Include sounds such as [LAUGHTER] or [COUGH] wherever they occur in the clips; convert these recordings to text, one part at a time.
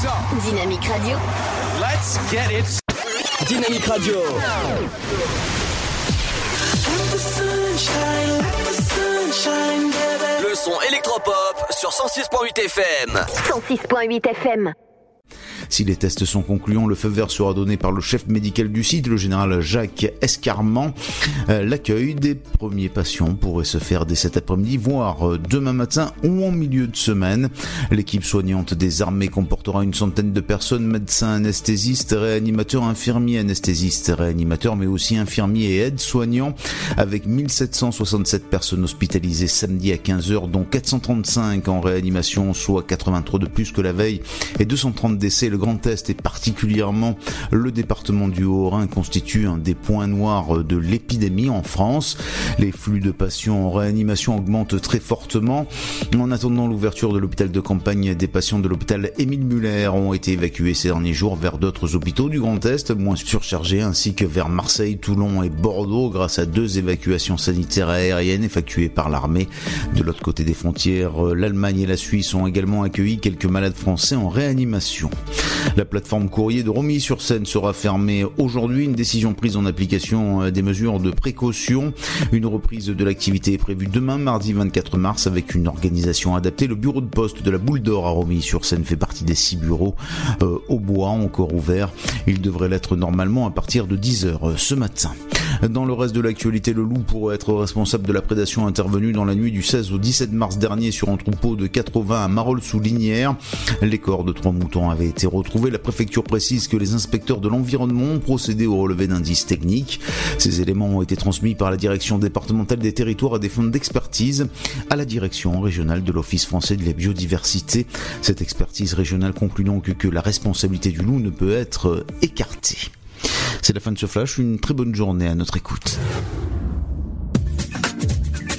Dynamique Radio. Let's get it. Dynamique Radio. Le son électropop sur 106.8 FM. 106.8 FM. Si les tests sont concluants, le feu vert sera donné par le chef médical du site, le général Jacques Escarment. Euh, l'accueil des premiers patients pourrait se faire dès cet après-midi, voire euh, demain matin ou en milieu de semaine. L'équipe soignante des armées comportera une centaine de personnes, médecins, anesthésistes, réanimateurs, infirmiers, anesthésistes, réanimateurs, mais aussi infirmiers et aides-soignants, avec 1767 personnes hospitalisées samedi à 15h, dont 435 en réanimation, soit 83 de plus que la veille, et 230 décès le Grand Est et particulièrement le département du Haut-Rhin constitue un des points noirs de l'épidémie en France. Les flux de patients en réanimation augmentent très fortement. En attendant l'ouverture de l'hôpital de campagne, des patients de l'hôpital Émile Muller ont été évacués ces derniers jours vers d'autres hôpitaux du Grand Est, moins surchargés, ainsi que vers Marseille, Toulon et Bordeaux, grâce à deux évacuations sanitaires aériennes effectuées par l'armée. De l'autre côté des frontières, l'Allemagne et la Suisse ont également accueilli quelques malades français en réanimation. La plateforme courrier de Romilly-sur-Seine sera fermée aujourd'hui. Une décision prise en application euh, des mesures de précaution. Une reprise de l'activité est prévue demain, mardi 24 mars, avec une organisation adaptée. Le bureau de poste de la Boule d'Or à Romilly-sur-Seine fait partie des six bureaux euh, au bois encore ouverts. Il devrait l'être normalement à partir de 10h euh, ce matin. Dans le reste de l'actualité, le loup pourrait être responsable de la prédation intervenue dans la nuit du 16 au 17 mars dernier sur un troupeau de 80 à Marolles-sous-Linière. Les corps de trois moutons avaient été La préfecture précise que les inspecteurs de l'environnement ont procédé au relevé d'indices techniques. Ces éléments ont été transmis par la direction départementale des territoires à des fonds d'expertise à la direction régionale de l'Office français de la biodiversité. Cette expertise régionale conclut donc que la responsabilité du loup ne peut être écartée. C'est la fin de ce flash, une très bonne journée à notre écoute.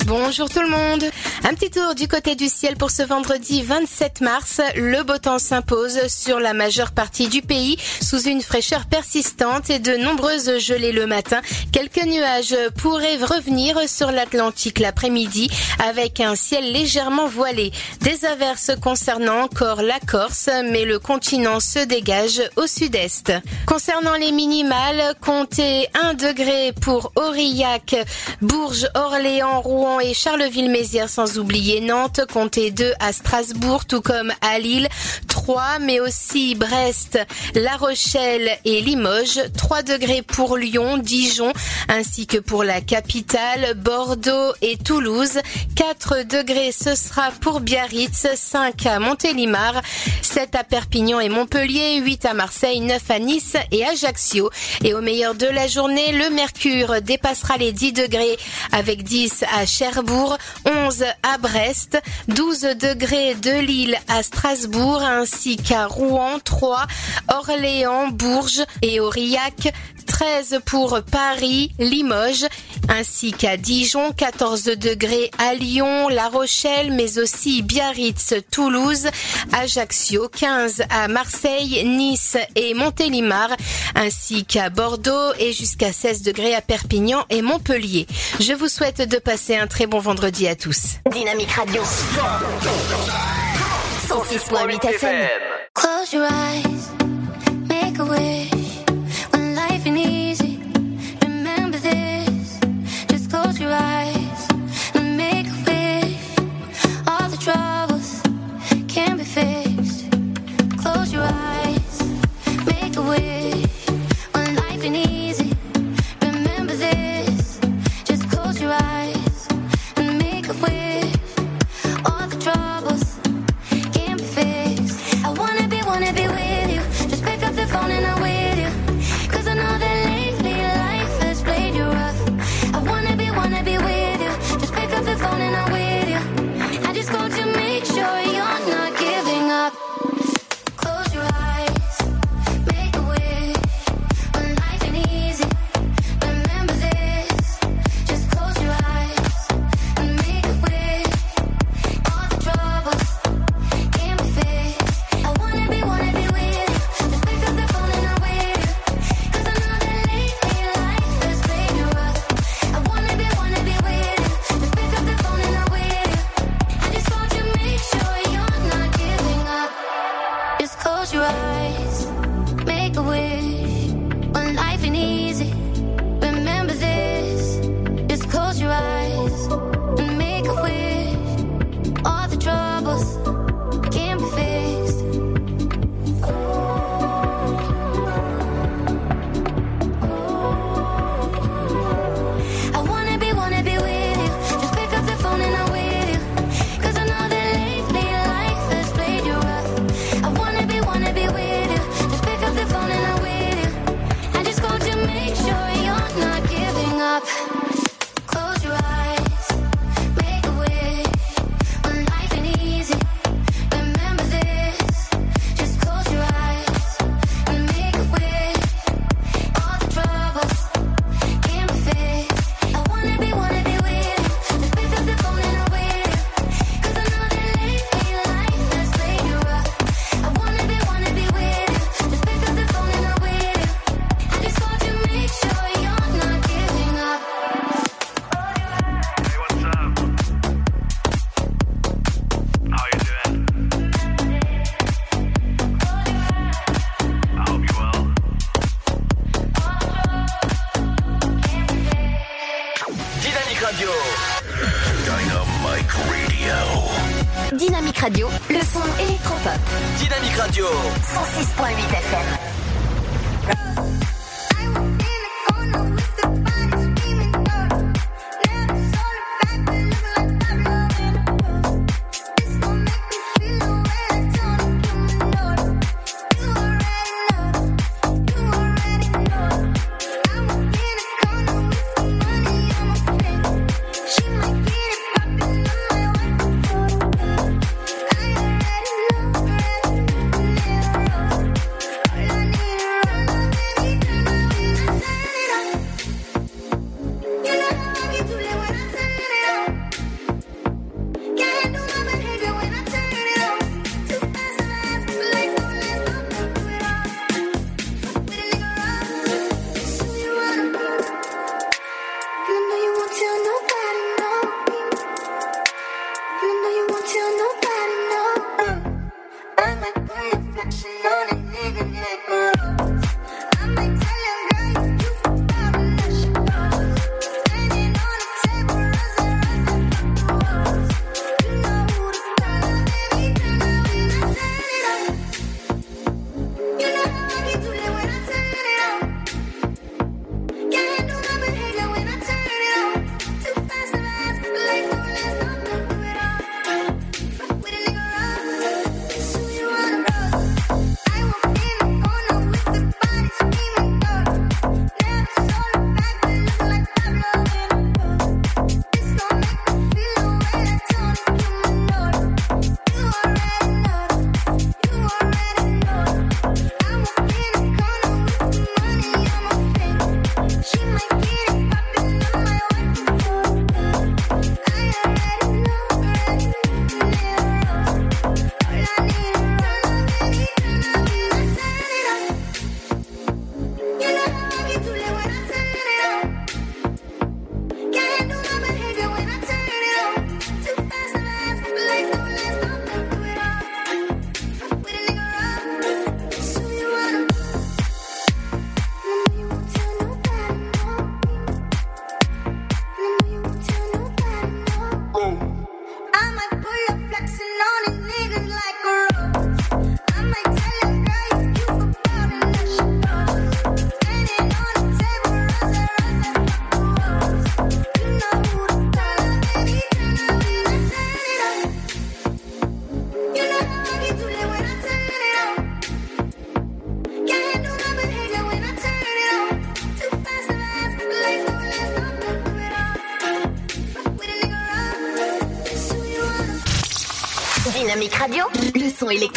Bonjour tout le monde. Un petit tour du côté du ciel pour ce vendredi 27 mars. Le beau temps s'impose sur la majeure partie du pays sous une fraîcheur persistante et de nombreuses gelées le matin. Quelques nuages pourraient revenir sur l'Atlantique l'après-midi avec un ciel légèrement voilé. Des averses concernant encore la Corse, mais le continent se dégage au sud-est. Concernant les minimales, comptez 1 degré pour Aurillac, Bourges, Orléans, Rouen et Charleville-Mézières sans oublier Nantes, comptez 2 à Strasbourg tout comme à Lille, 3 mais aussi Brest, La Rochelle et Limoges, 3 degrés pour Lyon, Dijon ainsi que pour la capitale, Bordeaux et Toulouse, 4 degrés ce sera pour Biarritz, 5 à Montélimar, 7 à Perpignan et Montpellier, 8 à Marseille, 9 à Nice et Ajaccio. Et au meilleur de la journée, le mercure dépassera les 10 degrés avec 10 à Cherbourg, 11 à Brest, 12 degrés de Lille à Strasbourg ainsi qu'à Rouen, 3, Orléans, Bourges et Aurillac, 13 pour Paris, Limoges, ainsi qu'à Dijon, 14 degrés à Lyon, La Rochelle, mais aussi Biarritz, Toulouse, Ajaccio, 15 à Marseille, Nice et Montélimar, ainsi qu'à Bordeaux et jusqu'à 16 degrés à Perpignan et Montpellier. Je vous souhaite de passer un très bon vendredi à tous. Dynamique Radio. 106.8 FM. Close your eyes, make a wish. When life ain't easy, remember this. Just close your eyes and make a wish. All the troubles can be fixed. Close your eyes, make a wish. When life ain't easy,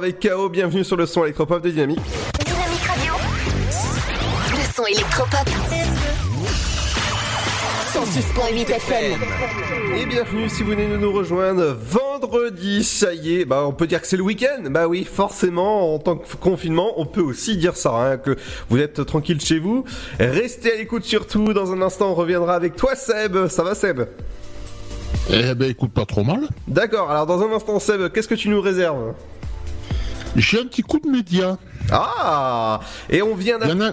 Avec KO, bienvenue sur le son électropop de Dynamique. Dynamique Radio. Le son électropop. 106.8 FM. Et bienvenue si vous venez de nous rejoindre vendredi, ça y est, bah on peut dire que c'est le week-end, bah oui forcément en tant que confinement on peut aussi dire ça, hein, que vous êtes tranquille chez vous, restez à l'écoute surtout, dans un instant on reviendra avec toi Seb, ça va Seb? Eh ben écoute pas trop mal. D'accord, alors dans un instant Seb, qu'est-ce que tu nous réserves? J'ai un petit coup de média. Ah Et on vient a,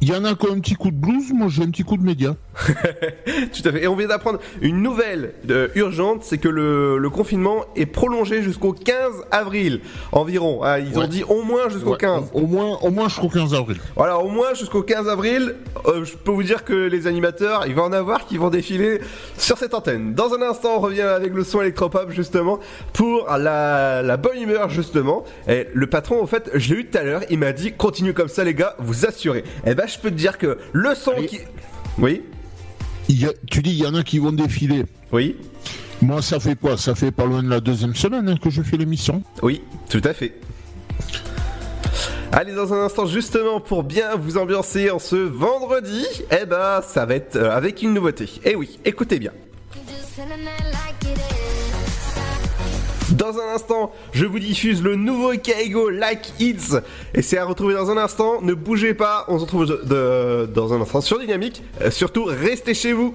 il y, en a qui ont un petit coup de blues, moi j'ai un petit coup de média. [LAUGHS] Tout à fait. Et on vient d'apprendre une nouvelle euh, urgente, c'est que le, le confinement est prolongé jusqu'au 15 avril environ. Ah, ils ont dit au moins jusqu'au Ouais, 15. Au, au moins, au moins jusqu'au 15 avril. Voilà, au moins jusqu'au 15 avril, euh, je peux vous dire que les animateurs, il va en avoir qui vont défiler sur cette antenne. Dans un instant, on revient avec le son électropop justement pour la, la bonne humeur justement. Et le patron, en fait, je l'ai eu tout à l'heure, il m'a dit continue comme ça les gars, vous assurez. Et ben, je peux te dire que le son Allez. qui, oui, Il y a- tu dis, il y en a qui vont défiler. oui, Moi, ça fait quoi? Ça fait pas loin de la deuxième semaine hein, que je fais l'émission. oui, tout à fait. Allez, dans un instant, justement, pour bien vous ambiancer en ce vendredi, eh ben, ça va être euh, avec une nouveauté. Eh oui, écoutez bien. Dans un instant, je vous diffuse le nouveau Kaigo Like It's. Et c'est à retrouver dans un instant. Ne bougez pas, on se retrouve dans un instant sur Dynamique. Euh, surtout, restez chez vous.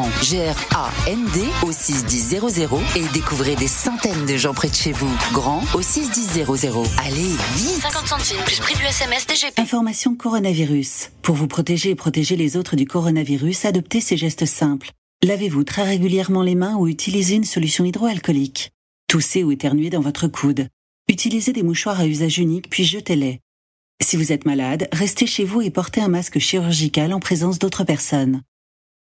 G-R-A-N-D au 61000 et découvrez des centaines de gens près de chez vous. Grand au 61000. Allez, vite 50 centimes plus prix du SMS DGP. Information coronavirus. Pour vous protéger et protéger les autres du coronavirus, adoptez ces gestes simples. Lavez-vous très régulièrement les mains ou utilisez une solution hydroalcoolique. Toussez ou éternuez dans votre coude. Utilisez des mouchoirs à usage unique puis jetez-les. Si vous êtes malade, restez chez vous et portez un masque chirurgical en présence d'autres personnes.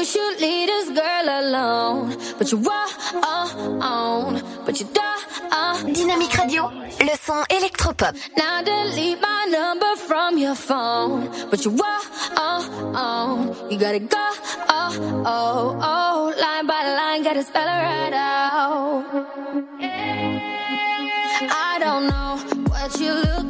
You should leave this girl alone. But you walk on, but you don't. Dynamique Radio, le son électropop. Now delete my number from your phone. But you walk on, you gotta go. Oh, oh, oh, line by line, gotta spell it right out. I don't know what you're looking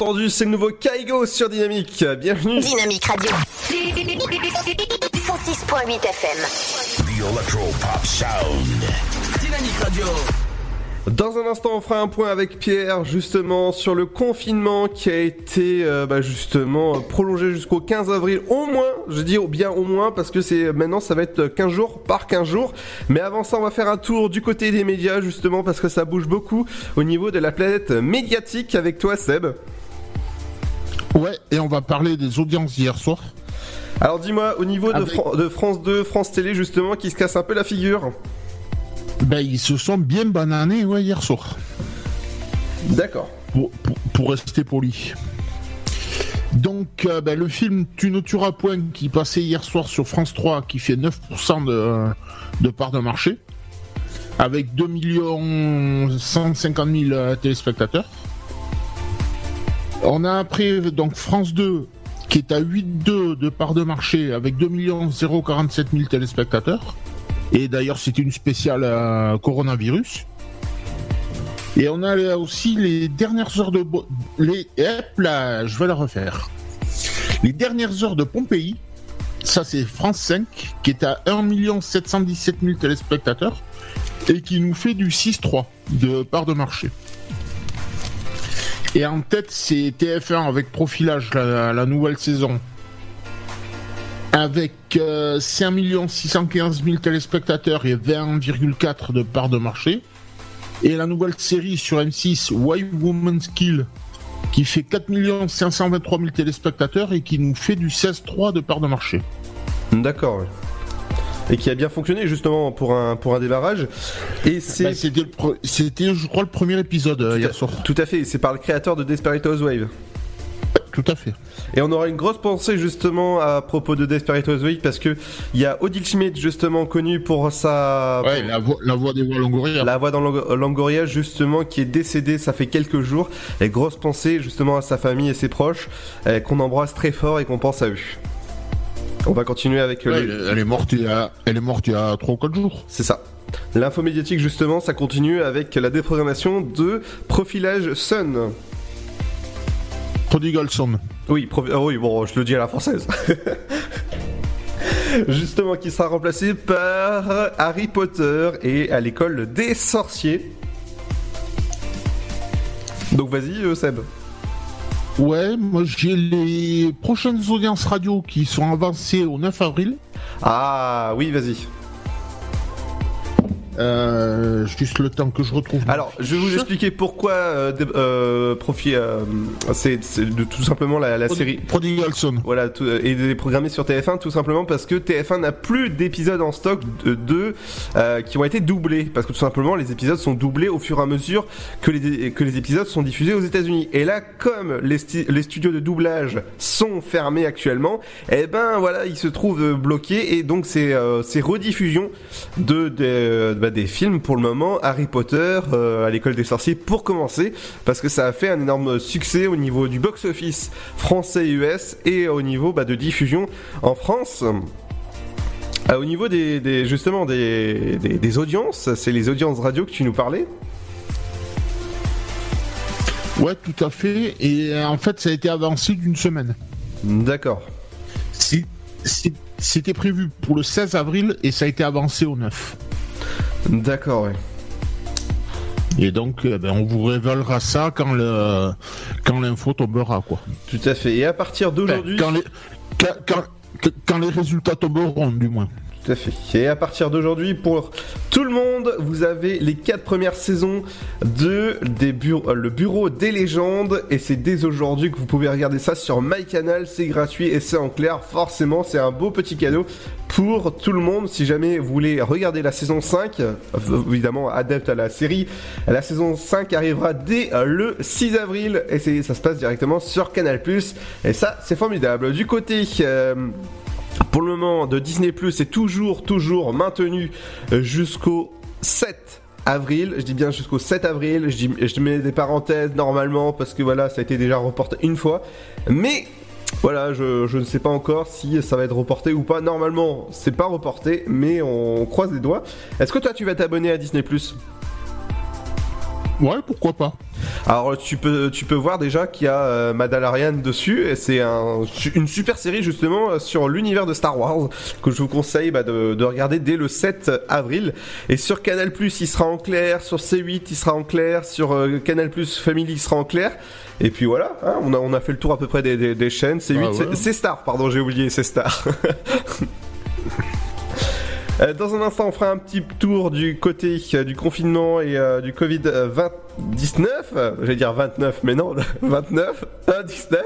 entendu, c'est le nouveau Kaigo sur Dynamique. Bienvenue. Dynamique Radio. 106.8 FM. The Electro Pop Sound. Dynamique Radio. Dans un instant, on fera un point avec Pierre justement sur le confinement qui a été euh, bah, justement prolongé jusqu'au 15 avril au moins. Je dis bien au moins parce que c'est maintenant ça va être 15 jours par 15 jours. Mais avant ça, on va faire un tour du côté des médias justement parce que ça bouge beaucoup au niveau de la planète médiatique avec toi Seb. Ouais, et on va parler des audiences d'hier soir. Alors dis-moi au niveau de, Avec- Fran- de France 2, France Télé justement qui se casse un peu la figure. Ben, ils se sont bien bananés ouais, hier soir. D'accord. Pour, pour- pour rester poli. Donc, euh, ben, le film Tu ne tueras point qui passait hier soir sur France 3, qui fait 9% de, de part de marché. avec 2 150 000 téléspectateurs. On a après donc France 2 qui est à 8,2 de part de marché avec 2 047 000 téléspectateurs. Et d'ailleurs, c'est une spéciale euh, coronavirus. Et on a aussi les dernières heures de... Les... Hop là, je vais la refaire. Les dernières heures de Pompéi, ça c'est France 5, qui est à 1 717 000 téléspectateurs et qui nous fait du 6-3 de part de marché. Et en tête, c'est TF1 avec Profilage, la, nouvelle saison, avec euh, 5 615 000 téléspectateurs et 20,4 de part de marché. Et la nouvelle série sur M6, Why Woman's Kill, qui fait 4 523 000 téléspectateurs et qui nous fait du 16,3 de part de marché. D'accord. Et qui a bien fonctionné justement pour un, pour un démarrage. Et c'est. Bah, c'était, je crois, le premier épisode euh, hier soir. Tout à fait, c'est par le créateur de Desperate Housewives. Tout à fait. Et on aura une grosse pensée justement à propos de Desperate Housewives parce que il y a Odile Schmidt justement connu pour sa Ouais, la voix, la voix des voix Longoria. la voix dans Langoria justement qui est décédée ça fait quelques jours et grosse pensée justement à sa famille et ses proches euh, qu'on embrasse très fort et qu'on pense à eux. On va continuer avec euh, Ouais, les- elle, est morte il y a, elle est morte il y a 3 ou 4 jours. C'est ça. L'info médiatique justement ça continue avec la déprogrammation de Profilage Sun. Prodigal Son. Oui, ah oui, bon, je le dis à la française. [LAUGHS] Justement, qui sera remplacé par Harry Potter et à l'école des sorciers. Donc vas-y, euh, Seb. Ouais, moi j'ai les prochaines audiences radio qui sont avancées au 9 avril. Ah oui, vas-y. Euh, juste le temps que je retrouve. Alors, je vais vous expliquer pourquoi euh, euh, Profi, euh, c'est de tout simplement la, la série. Prodigal Son. Voilà, tout, euh, et programmé sur TF1 tout simplement parce que TF1 n'a plus d'épisodes en stock de, de, euh, qui ont été doublés parce que tout simplement les épisodes sont doublés au fur et à mesure que les que les épisodes sont diffusés aux États-Unis. Et là, comme les, sti- les studios de doublage sont fermés actuellement, eh ben voilà, ils se trouvent bloqués et donc c'est euh, ces rediffusions de des, bah, des films pour le moment Harry Potter euh, à l'école des sorciers pour commencer parce que ça a fait un énorme succès au niveau du box office français et US et au niveau bah, de diffusion en France. Euh, au niveau des, des- justement des, des, des audiences, c'est les audiences radio que tu nous parlais. Ouais, tout à fait. Et euh, en fait, ça a été avancé d'une semaine. D'accord. C'était prévu pour le 16 avril et ça a été avancé au 9. D'accord, ouais. Et donc, euh, ben, on vous révélera ça quand le quand l'info tombera, quoi. Tout à fait. Et à partir d'aujourd'hui. Quand les, quand, quand- quand les résultats tomberont, du moins. Tout à fait. Et à partir d'aujourd'hui, pour tout le monde, vous avez les quatre premières saisons de euh, le bureau des légendes. Et c'est dès aujourd'hui que vous pouvez regarder ça sur MyCanal. C'est gratuit et c'est en clair. Forcément, c'est un beau petit cadeau pour tout le monde. Si jamais vous voulez regarder la saison 5, euh, évidemment adepte à la série, la saison 5 arrivera dès euh, le 6 avril. Et ça se passe directement sur Canal+. Et ça, c'est formidable. Du côté... euh, pour le moment, de Disney Plus est toujours, toujours maintenu euh, jusqu'au 7 avril. Je dis bien jusqu'au 7 avril. Je, mets des parenthèses normalement parce que voilà, ça a été déjà reporté une fois. Mais voilà, je, je ne sais pas encore si ça va être reporté ou pas. Normalement, c'est pas reporté, mais on croise les doigts. Est-ce que toi, tu vas t'abonner à Disney Plus? Ouais, pourquoi pas. Alors tu peux tu peux voir déjà qu'il y a euh, Mandalorian dessus et c'est un, une super série justement euh, sur l'univers de Star Wars que je vous conseille bah, de, de regarder dès le 7 avril et sur Canal Plus il sera en clair sur C8 il sera en clair sur euh, Canal Plus Family il sera en clair et puis voilà hein, on a on a fait le tour à peu près des, des, des chaînes C8 Ah ouais. c'est- Star pardon j'ai oublié c'est Star [LAUGHS] Dans un instant, on fera un petit tour du côté euh, du confinement et euh, du Covid-19. Euh, J'allais dire 29, mais non, 29, euh, 19.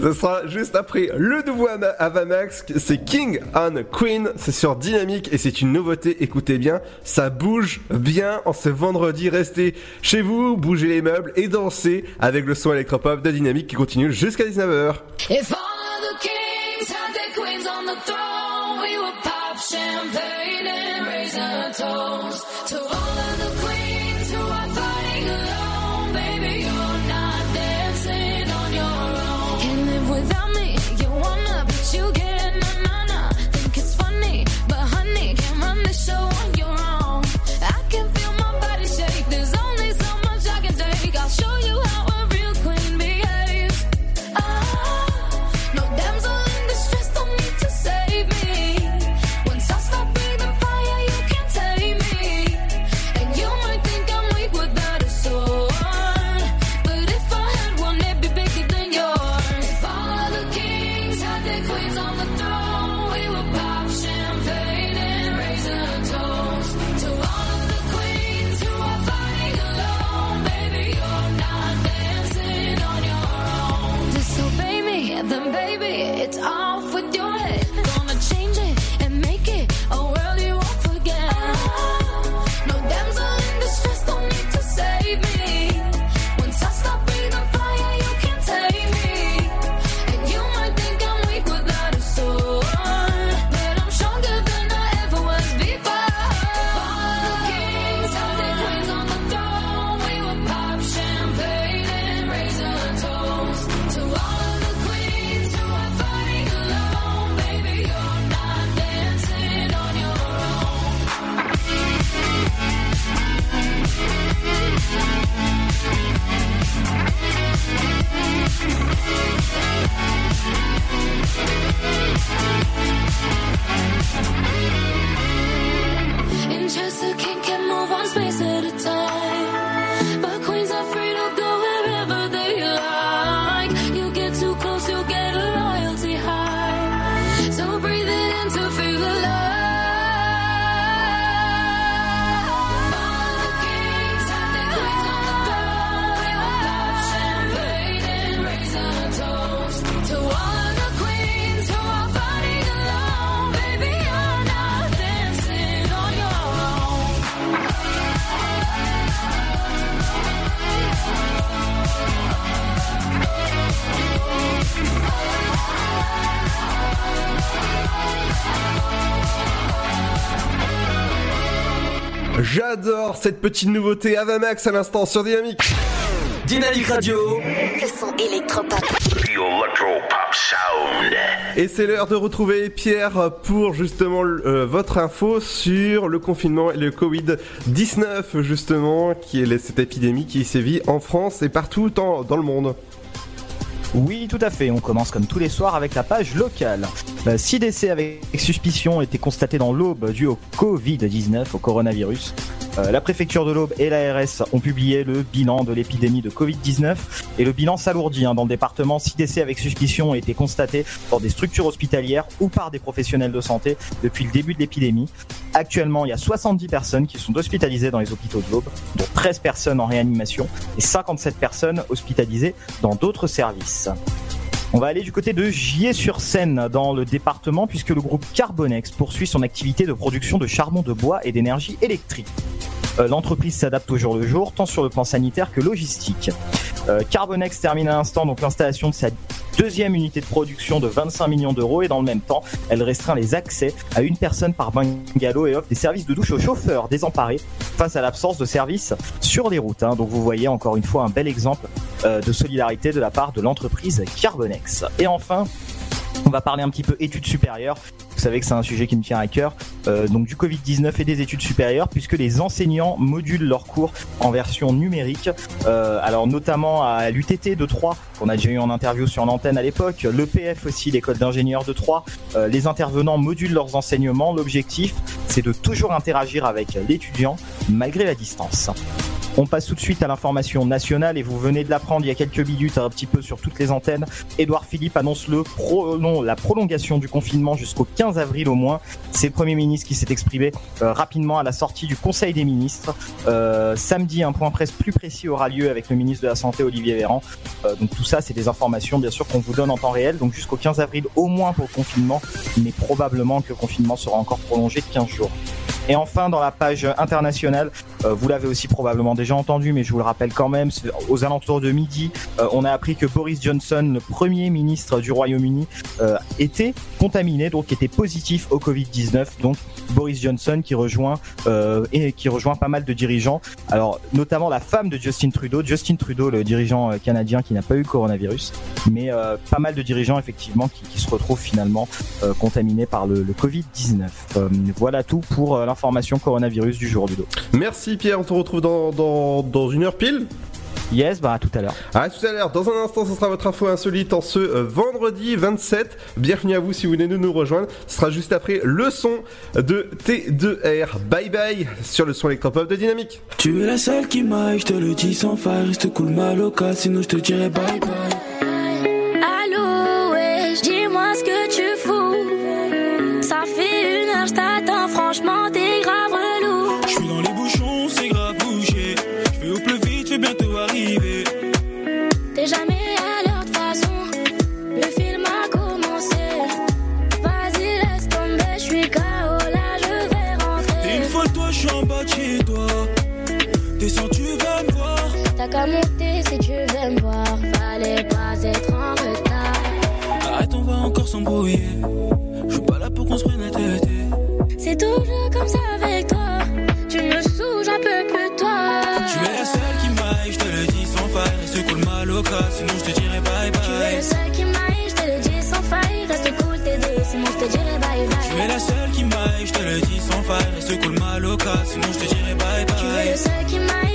Ce sera juste après le nouveau Ama- Avamax. C'est King on Queen. C'est sur Dynamique et c'est une nouveauté. Écoutez bien, ça bouge bien en ce vendredi. Restez chez vous, bougez les meubles et dansez avec le son électropop de Dynamique qui continue jusqu'à 19h. If all of the kings had their queens on the throne, we would pop champagne and raise a toast cette petite nouveauté Avamax à l'instant sur Dynamique. Dynamique Radio. Le son électropop. Electropop Sound. Et c'est l'heure de retrouver Pierre pour justement euh, votre info sur le confinement et le Covid-19 justement, qui est cette épidémie qui sévit en France et partout en- dans le monde. Oui, tout à fait. On commence comme tous les soirs avec la page locale. Euh, Six décès avec suspicion ont été constatés dans l'Aube dû au Covid-19, au coronavirus. Euh, la préfecture de l'Aube et l'ARS ont publié le bilan de l'épidémie de Covid-19 et le bilan s'alourdit. hein. Dans le département, six décès avec suspicion ont été constatés dans des structures hospitalières ou par des professionnels de santé depuis le début de l'épidémie. Actuellement, il y a 70 personnes qui sont hospitalisées dans les hôpitaux de l'Aube, dont 13 personnes en réanimation et 57 personnes hospitalisées dans d'autres services. On va aller du côté de Gier-sur-Seine dans le département puisque le groupe Carbonex poursuit son activité de production de charbon de bois et d'énergie électrique. Euh, L'entreprise s'adapte au jour le jour, tant sur le plan sanitaire que logistique. Euh, Carbonex termine à l'instant l'installation de sa deuxième unité de production de 25 millions d'euros et dans le même temps, elle restreint les accès à une personne par bungalow et offre des services de douche aux chauffeurs désemparés face à l'absence de services sur les routes. hein. Donc vous voyez encore une fois un bel exemple euh, de solidarité de la part de l'entreprise Carbonex. Et enfin, on va parler un petit peu études supérieures. Vous savez que c'est un sujet qui me tient à cœur. Euh, donc du Covid-19 et des études supérieures, puisque les enseignants modulent leurs cours en version numérique. Euh, alors notamment à l'UTT de Troyes, qu'on a déjà eu en interview sur l'antenne à l'époque, l'EPF aussi, l'école d'ingénieurs de Troyes. Euh, les intervenants modulent leurs enseignements. L'objectif, c'est de toujours interagir avec l'étudiant malgré la distance. On passe tout de suite à l'information nationale et vous venez de l'apprendre il y a quelques minutes un petit peu sur toutes les antennes. Édouard Philippe annonce le prolong- la prolongation du confinement jusqu'au 15 avril au moins. C'est le Premier ministre qui s'est exprimé euh, rapidement à la sortie du Conseil des ministres. Euh, samedi, un point presse plus précis aura lieu avec le ministre de la Santé Olivier Véran. Euh, donc tout ça, c'est des informations bien sûr qu'on vous donne en temps réel. Donc jusqu'au 15 avril au moins pour le confinement, mais probablement que le confinement sera encore prolongé de 15 jours. Et enfin, dans la page internationale, euh, vous l'avez aussi probablement déjà entendu, mais je vous le rappelle quand même, aux alentours de midi, euh, on a appris que Boris Johnson, le premier ministre du Royaume-Uni, euh, était contaminé, donc était positif au Covid-19. Donc Boris Johnson qui rejoint et qui rejoint pas mal de dirigeants. Alors notamment la femme de Justin Trudeau, Justin Trudeau, le dirigeant canadien qui n'a pas eu coronavirus, mais pas mal de dirigeants effectivement qui, se retrouvent finalement contaminés par le, le Covid-19. Euh, voilà tout pour l'information coronavirus du jour du dos. Merci Pierre, on te retrouve dans, dans, dans une heure pile. Yes, bah à tout à l'heure. À tout à l'heure. Dans un instant, ce sera votre info insolite en ce euh, vendredi 27. Bienvenue à vous si vous venez de nous rejoindre. Ce sera juste après le son de T2R. Bye bye sur le son électropop de Dynamique. Tu es la seule qui m'aille, je te le dis sans faille, reste cool ma loca, sinon je te dirai bye bye. Allô, ouais, dis-moi ce que tu qu'à monter si tu veux me voir. Fallait pas être en retard. Arrête, on va encore s'embrouiller. Je suis pas là pour qu'on se prenne la tête. C'est toujours comme ça avec toi. Tu me saoules, j'en peux plus toi. Tu es la seule qui m'aille, je te le dis sans faille. Reste cool ma loca, sinon je te dirai bye Tu es bye. le seul qui m'aille, je te le dis sans faille. Reste cool, t'es deux, sinon je te dirai bye bye. Tu es la seule qui m'aille, je te le dis sans faille. Reste cool ma loca, sinon je te dirai bye Tu es bye. le seul qui m'aille,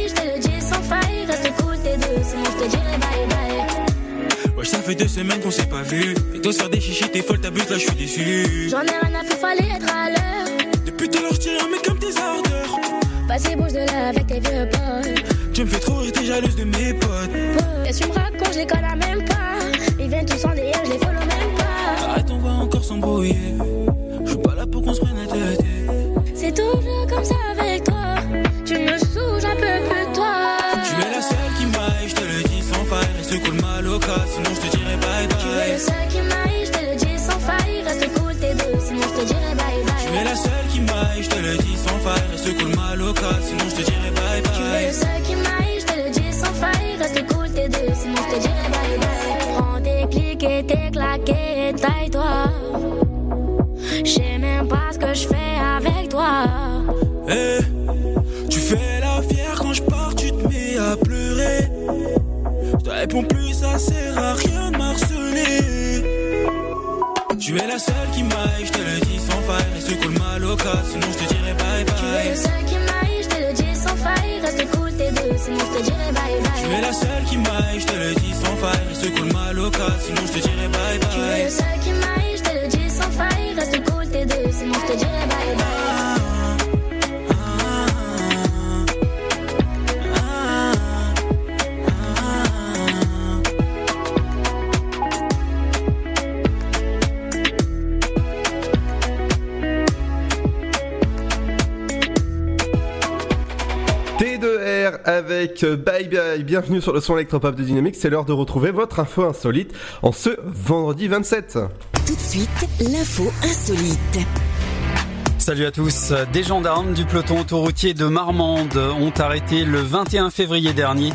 faille. Reste cool, t'es deux, sinon je te dirai bye bye. Ouais, ça fait deux semaines qu'on s'est pas vu. Et toi, faire des chichis, t'es folle, t'abuses, là, je suis déçu. J'en ai rien à faire, fallait être à l'heure. Depuis tout à l'heure, je mec comme tes ardeurs. Vas-y, bouge de là avec tes vieux potes. Tu me fais trop rire, t'es jalouse de mes potes. Qu'est-ce que tu me racontes, je les connais même pas. Ils viennent tous en DM, je les follow même pas. Arrête, on va encore s'embrouiller. Je suis pas là pour qu'on se prenne la tête. C'est toujours comme ça sinon je te dirai bye Tu es le bye. seul qui m'aille, je te le dis sans faille. Reste cool, t'es deux, sinon je te dirai bye Tu es bye. la seule qui m'aille, je te le dis sans faille. Reste cool ma loca, sinon je te dirai bye Tu es le bye. seul qui m'aille, je te le dis sans faille. Reste cool, t'es deux, sinon je te dirai bye bye. Prends tes clics et tes claquets et taille-toi. Je sais même pas ce que je fais avec toi. Eh, tu fais la fière réponds plus, ça sert à rien de m'harceler. Tu es la seule qui m'aille, je te le dis sans faille. Reste cool ma loca, sinon je te dirai bye Tu es le bye. seul qui m'aille, je te le dis sans faille. Reste cool, t'es deux, sinon je te dirai bye Tu es bye. la seule qui m'aille, je te le dis sans faille. Reste cool ma loca, sinon je te dirai bye Tu es le bye. seul qui m'aille, je te le dis sans faille. Reste cool, t'es deux, sinon je te dirai bye bye. Avec Bye Bye. Bienvenue sur le son électropop de Dynamique. C'est l'heure de retrouver votre info insolite en ce vendredi 27. Tout de suite, l'info insolite. Salut à tous. Des gendarmes du peloton autoroutier de Marmande ont arrêté le 21 février dernier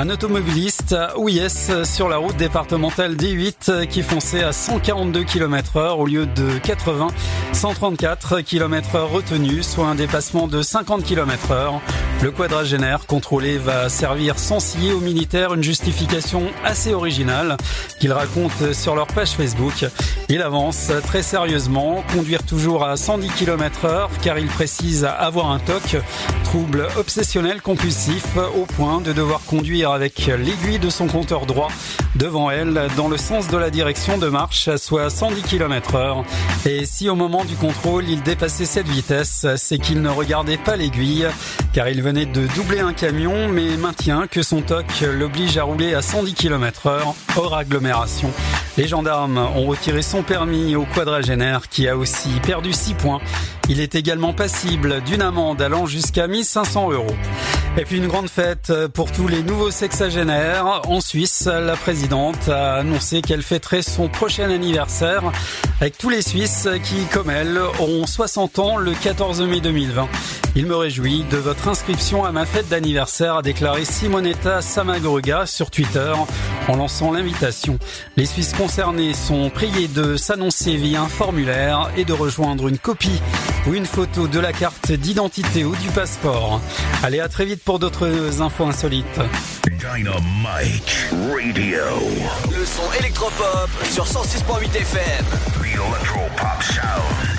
un automobiliste OIS sur la route départementale D8 qui fonçait à 142 km heure au lieu de 80, 134 km heure retenu, soit un dépassement de 50 km heure. Le quadragénaire contrôlé va servir sans scier aux militaires une justification assez originale qu'ils racontent sur leur page Facebook. Il avance très sérieusement, conduire toujours à 110 km heure car il précise avoir un TOC, trouble obsessionnel compulsif au point de devoir conduire avec l'aiguille de son compteur droit devant elle dans le sens de la direction de marche, soit 110 km heure. Et si au moment du contrôle il dépassait cette vitesse, c'est qu'il ne regardait pas l'aiguille car il venait de doubler un camion mais maintient que son TOC l'oblige à rouler à 110 km heure hors agglomération. Les gendarmes ont retiré son permis au quadragénaire qui a aussi perdu 6 points. Il est également passible d'une amende allant jusqu'à 1500 euros. Et puis une grande fête pour tous les nouveaux sexagénaires. En Suisse, la présidente a annoncé qu'elle fêterait son prochain anniversaire avec tous les Suisses qui, comme elle, auront 60 ans le 14 mai 2020. Il me réjouit de votre inscription à ma fête d'anniversaire, a déclaré Simonetta Samagruga sur Twitter en lançant l'invitation. Les Suisses concernés sont priés de s'annoncer via un formulaire et de rejoindre une copie ou une photo de la carte d'identité ou du passeport. Allez, à très vite pour d'autres infos insolites. Dynamite Radio. Le son électropop sur 106.8 FM. The Electropop Sound.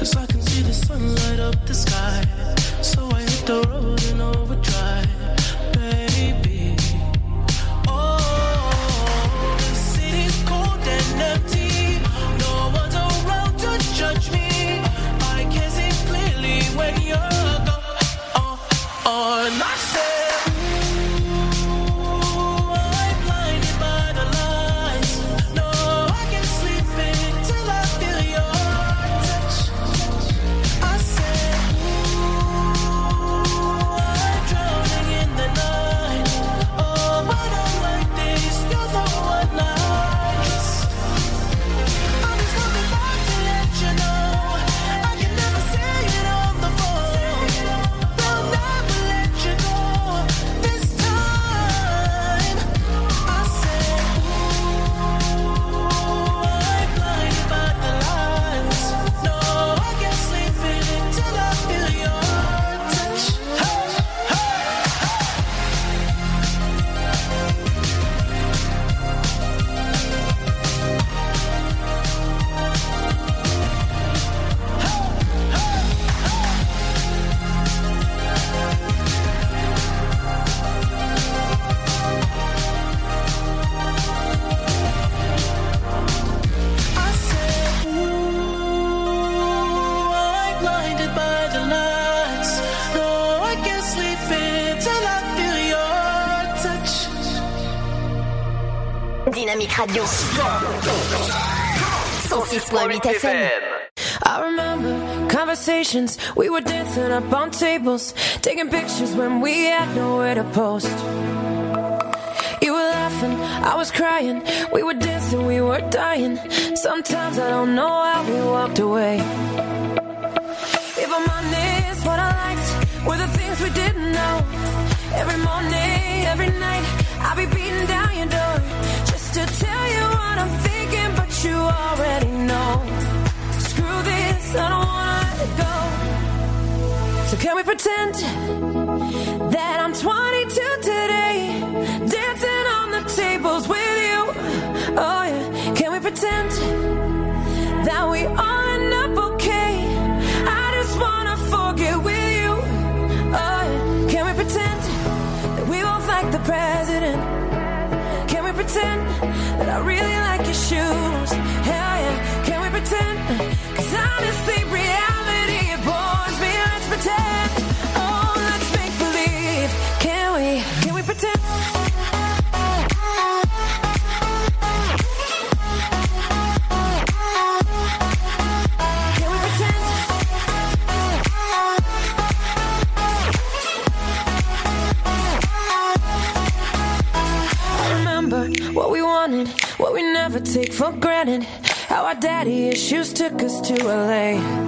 Cause I conversations, we were dancing up on tables, taking pictures when we had nowhere to post. You were laughing, I was crying, we were dancing, we were dying. Sometimes I don't know how we walked away. If I'm honest, what I liked were the things we didn't know. Every morning, every night, I'll be beating down your door just to tell you what I'm thinking, but you already know. Screw this, I don't wanna can we pretend that I'm 22 today, dancing on the tables with you? Oh yeah, can we pretend that we all end up okay? I just wanna forget with you. Oh yeah, can we pretend that we both like the president? Can we pretend that I really like your shoes? Took us to LA.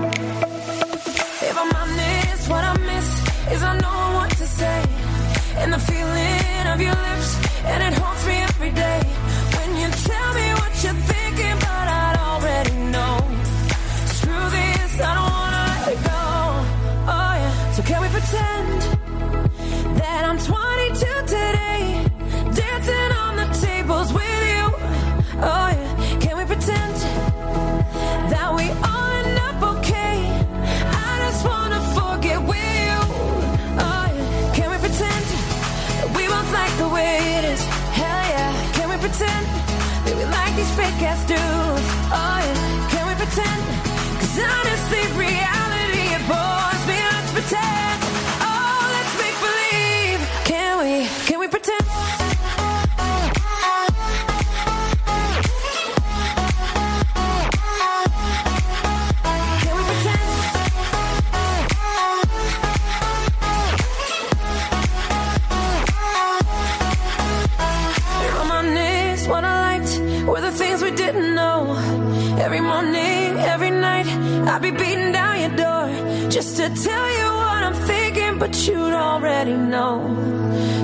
I'd be beating down your door just to tell you what I'm thinking, but you'd already know.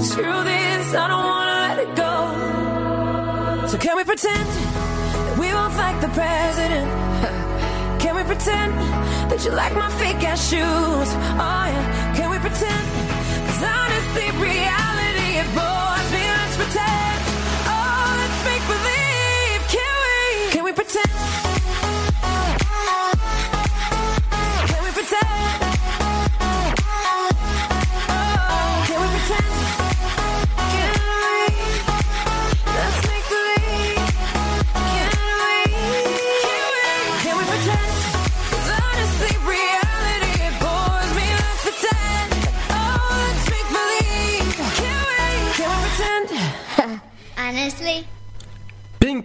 Screw this, I don't wanna let it go. So can we pretend that we both like the president? [LAUGHS] Can we pretend that you like my fake ass shoes? Oh yeah, can we pretend? Cause honestly, reality it bores me. Let's pretend.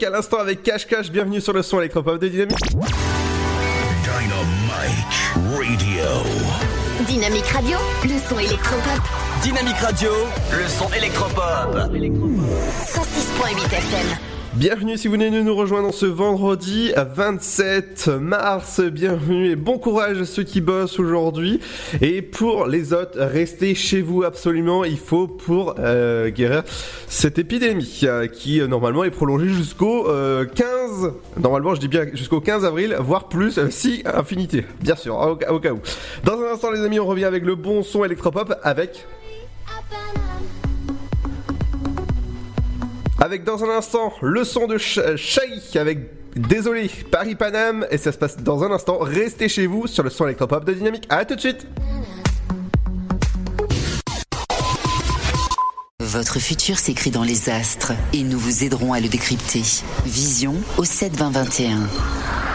À l'instant avec Cash Cash, bienvenue sur le son électropop de Dynamique. Dynamite Radio. Dynamique Radio, le son électropop. Dynamique Radio, le son électropop. 106.8 FM. Bienvenue si vous venez nous rejoindre ce vendredi 27 mars. Bienvenue et bon courage à ceux qui bossent aujourd'hui. Et pour les autres, restez chez vous absolument. Il faut pour euh, guérir cette épidémie euh, qui euh, normalement est prolongée jusqu'au euh, 15. Normalement, je dis bien jusqu'au 15 avril, voire plus, si infinité. Bien sûr, au, au cas où. Dans un instant, les amis, on revient avec le bon son électropop avec. Avec dans un instant le son de Shai avec Désolé Paris Paname et ça se passe dans un instant. Restez chez vous sur le son électropop de Dynamique. À tout de suite. Votre futur s'écrit dans les astres et nous vous aiderons à le décrypter. Vision au 72021.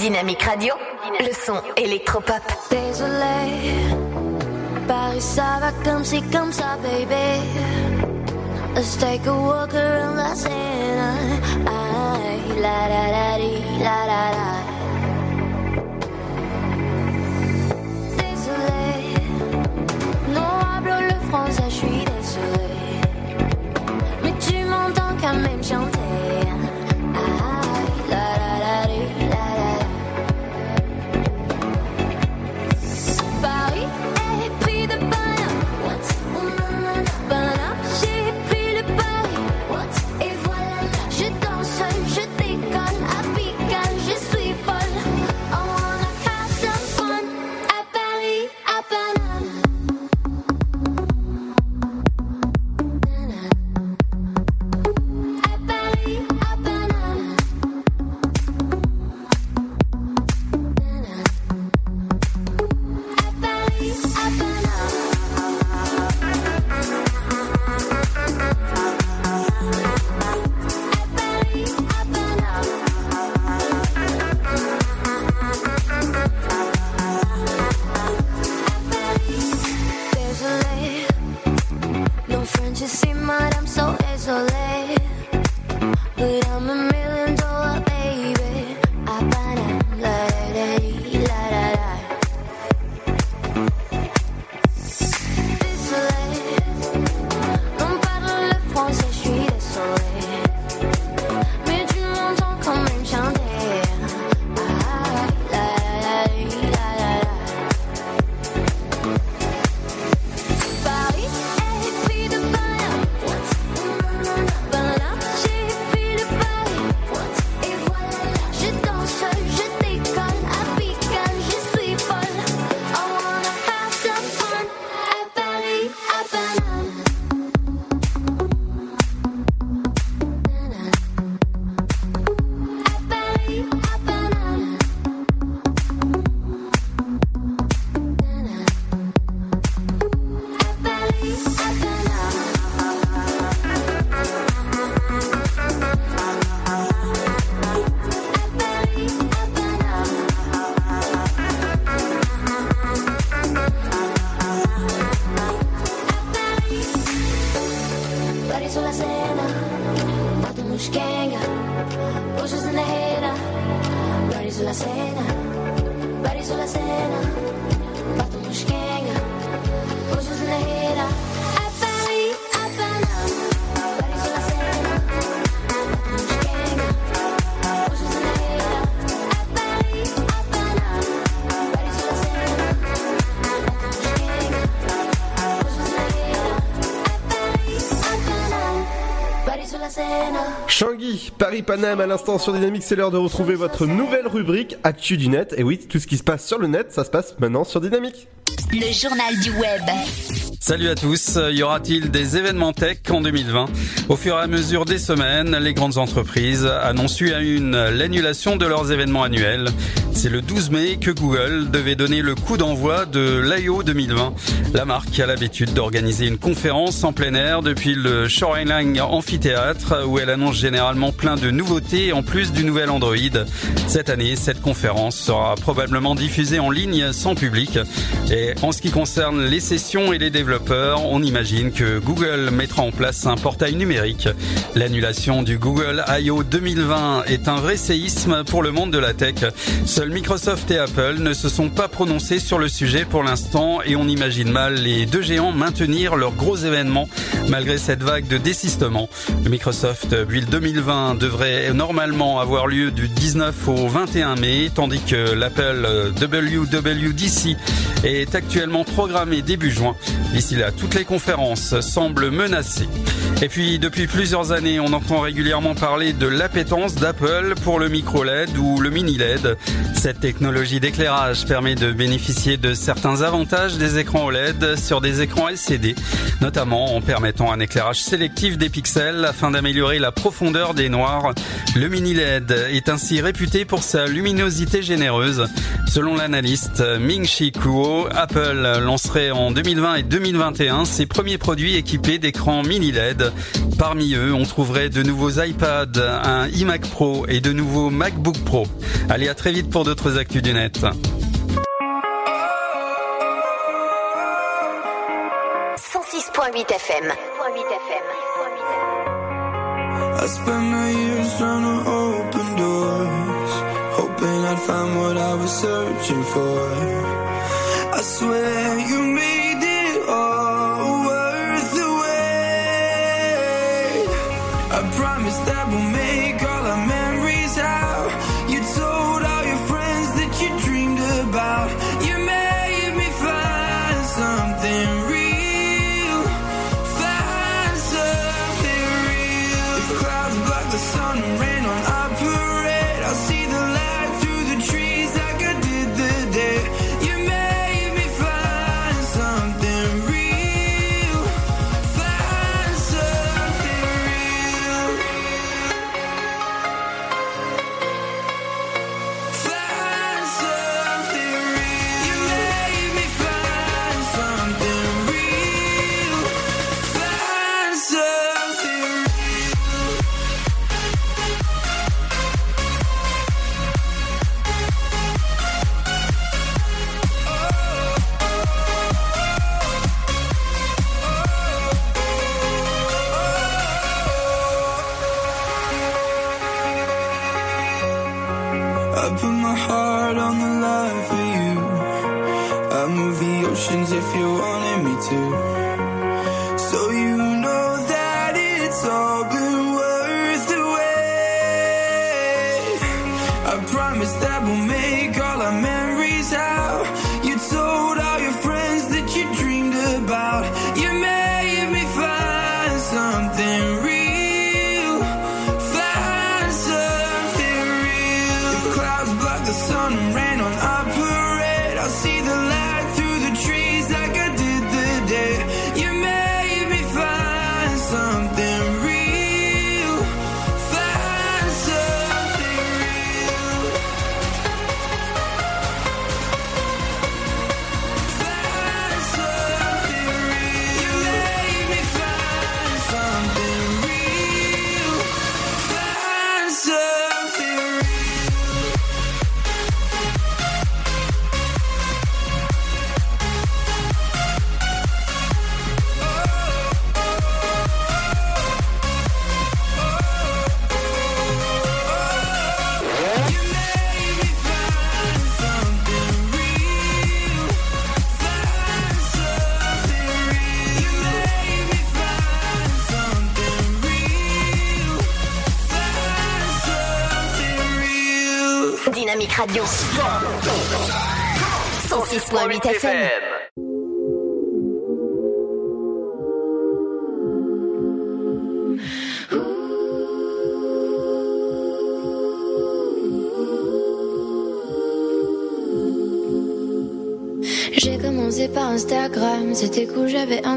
Dynamique Radio, le son électropop. Désolé, Paris ça va comme c'est comme ça, baby. Let's take a walk around la Seine. Ay, la la la la la. Désolé, non hablo le français, je suis désolé. Mais tu m'entends quand même chanter. Paris Paname à l'instant sur Dynamique, c'est l'heure de retrouver votre nouvelle rubrique Actu du net. Et oui, tout ce qui se passe sur le net, ça se passe maintenant sur Dynamique. Le journal du web. Salut à tous, y aura-t-il des événements tech en 2020 Au fur et à mesure des semaines, les grandes entreprises annoncent une à une l'annulation de leurs événements annuels? C'est le 12 mai que Google devait donner le coup d'envoi de l'IO 2020. La marque a l'habitude d'organiser une conférence en plein air depuis le Shoreline Amphithéâtre où elle annonce généralement plein de nouveautés en plus du nouvel Android. Cette année, cette conférence sera probablement diffusée en ligne sans public. Et en ce qui concerne les sessions et les développeurs, on imagine que Google mettra en place un portail numérique. L'annulation du Google I.O. 2020 est un vrai séisme pour le monde de la tech. Seuls Microsoft et Apple ne se sont pas prononcés sur le sujet pour l'instant et on imagine mal les deux géants maintenir leurs gros événements malgré cette vague de désistement. Le Microsoft Build 2020 devrait normalement avoir lieu du 19 au 21 mai, tandis que l'Apple WWDC est actuellement programmé début juin. D'ici là, toutes les conférences semblent menacées. Et puis, depuis plusieurs années, on entend régulièrement parler de l'appétence d'Apple pour le micro LED ou le mini LED. Cette technologie d'éclairage permet de bénéficier de certains avantages des écrans OLED sur des écrans LCD, notamment en permettant un éclairage sélectif des pixels afin d'améliorer la profondeur des noirs. Le mini LED est ainsi réputé pour sa luminosité généreuse. Selon l'analyste Ming-Chi Kuo, Apple lancerait en 2020 et 2021 ses premiers produits équipés d'écrans mini LED. Parmi eux, on trouverait de nouveaux iPads, un iMac Pro et de nouveaux MacBook Pro. Allez, à très vite pour d'autres actus du net. 106.8 FM. I spent my years trying to open doors, hoping I'd find what I was searching for. I swear you made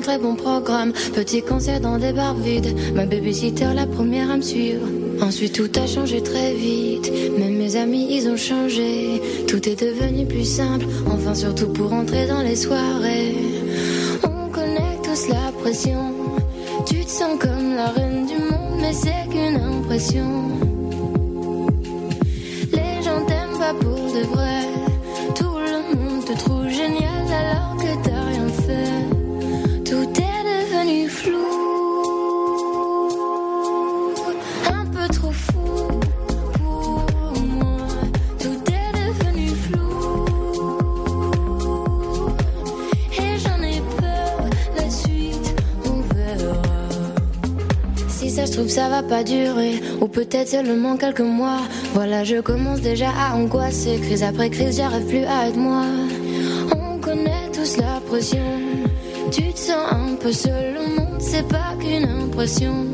très bon programme. Petit concert dans des bars vides, ma babysitter la première à me suivre. Ensuite tout a changé très vite, même mes amis ils ont changé. Tout est devenu plus simple, enfin surtout pour entrer dans les soirées. Seulement quelques mois. Voilà, je commence déjà à angoisser, crise après crise, j'arrive plus à être moi. On connaît tous la pression, tu te sens un peu seul au monde, c'est pas qu'une impression.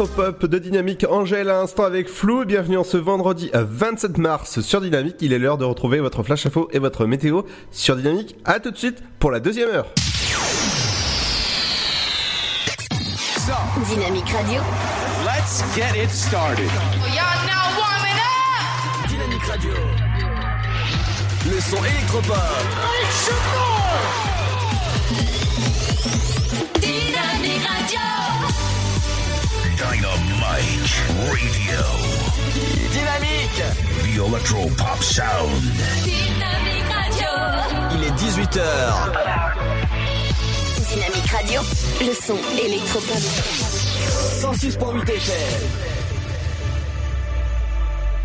Sur le son électropop de Dynamique Angèle à instant avec Flou. Bienvenue en ce vendredi euh, 27 mars sur Dynamique. Il est l'heure de retrouver votre flash info et votre météo sur Dynamique. À tout de suite pour la deuxième heure. Dynamique Radio. Let's get it started. Y'all now warming up. Dynamique Radio. Le son électropop. Dynamique Radio. Dynamite Radio. Dynamique. The Electro Pop Sound. Dynamique Radio. Il est 18h. Dynamique Radio. Le son électropop. 106.8 FM.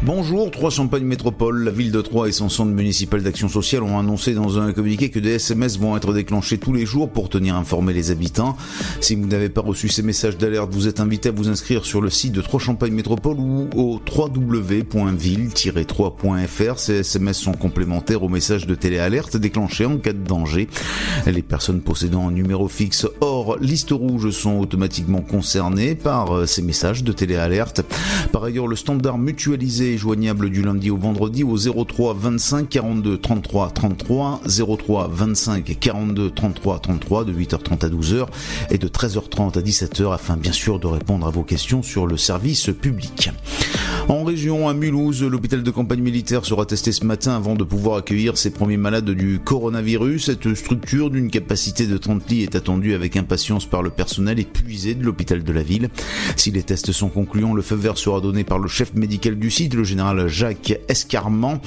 Bonjour, Troyes Champagne Métropole, la ville de Troyes et son centre municipal d'action sociale ont annoncé dans un communiqué que des SMS vont être déclenchés tous les jours pour tenir informés les habitants. Si vous n'avez pas reçu ces messages d'alerte, vous êtes invité à vous inscrire sur le site de Troyes Champagne Métropole ou au www.ville-3.fr. Ces SMS sont complémentaires aux messages de téléalerte déclenchés en cas de danger. Les personnes possédant un numéro fixe hors liste rouge sont automatiquement concernées par ces messages de téléalerte. Par ailleurs, le standard mutualisé joignable du lundi au vendredi au 03 25 42 33 33 03 25 42 33 33 de 8h30 à 12h et de 13h30 à 17h afin bien sûr de répondre à vos questions sur le service public. En région, à Mulhouse, l'hôpital de campagne militaire sera testé ce matin avant de pouvoir accueillir ses premiers malades du coronavirus. Cette structure d'une capacité de 30 lits est attendue avec impatience par le personnel épuisé de l'hôpital de la ville. Si les tests sont concluants, le feu vert sera donné par le chef médical du site, le général Jacques Escarment.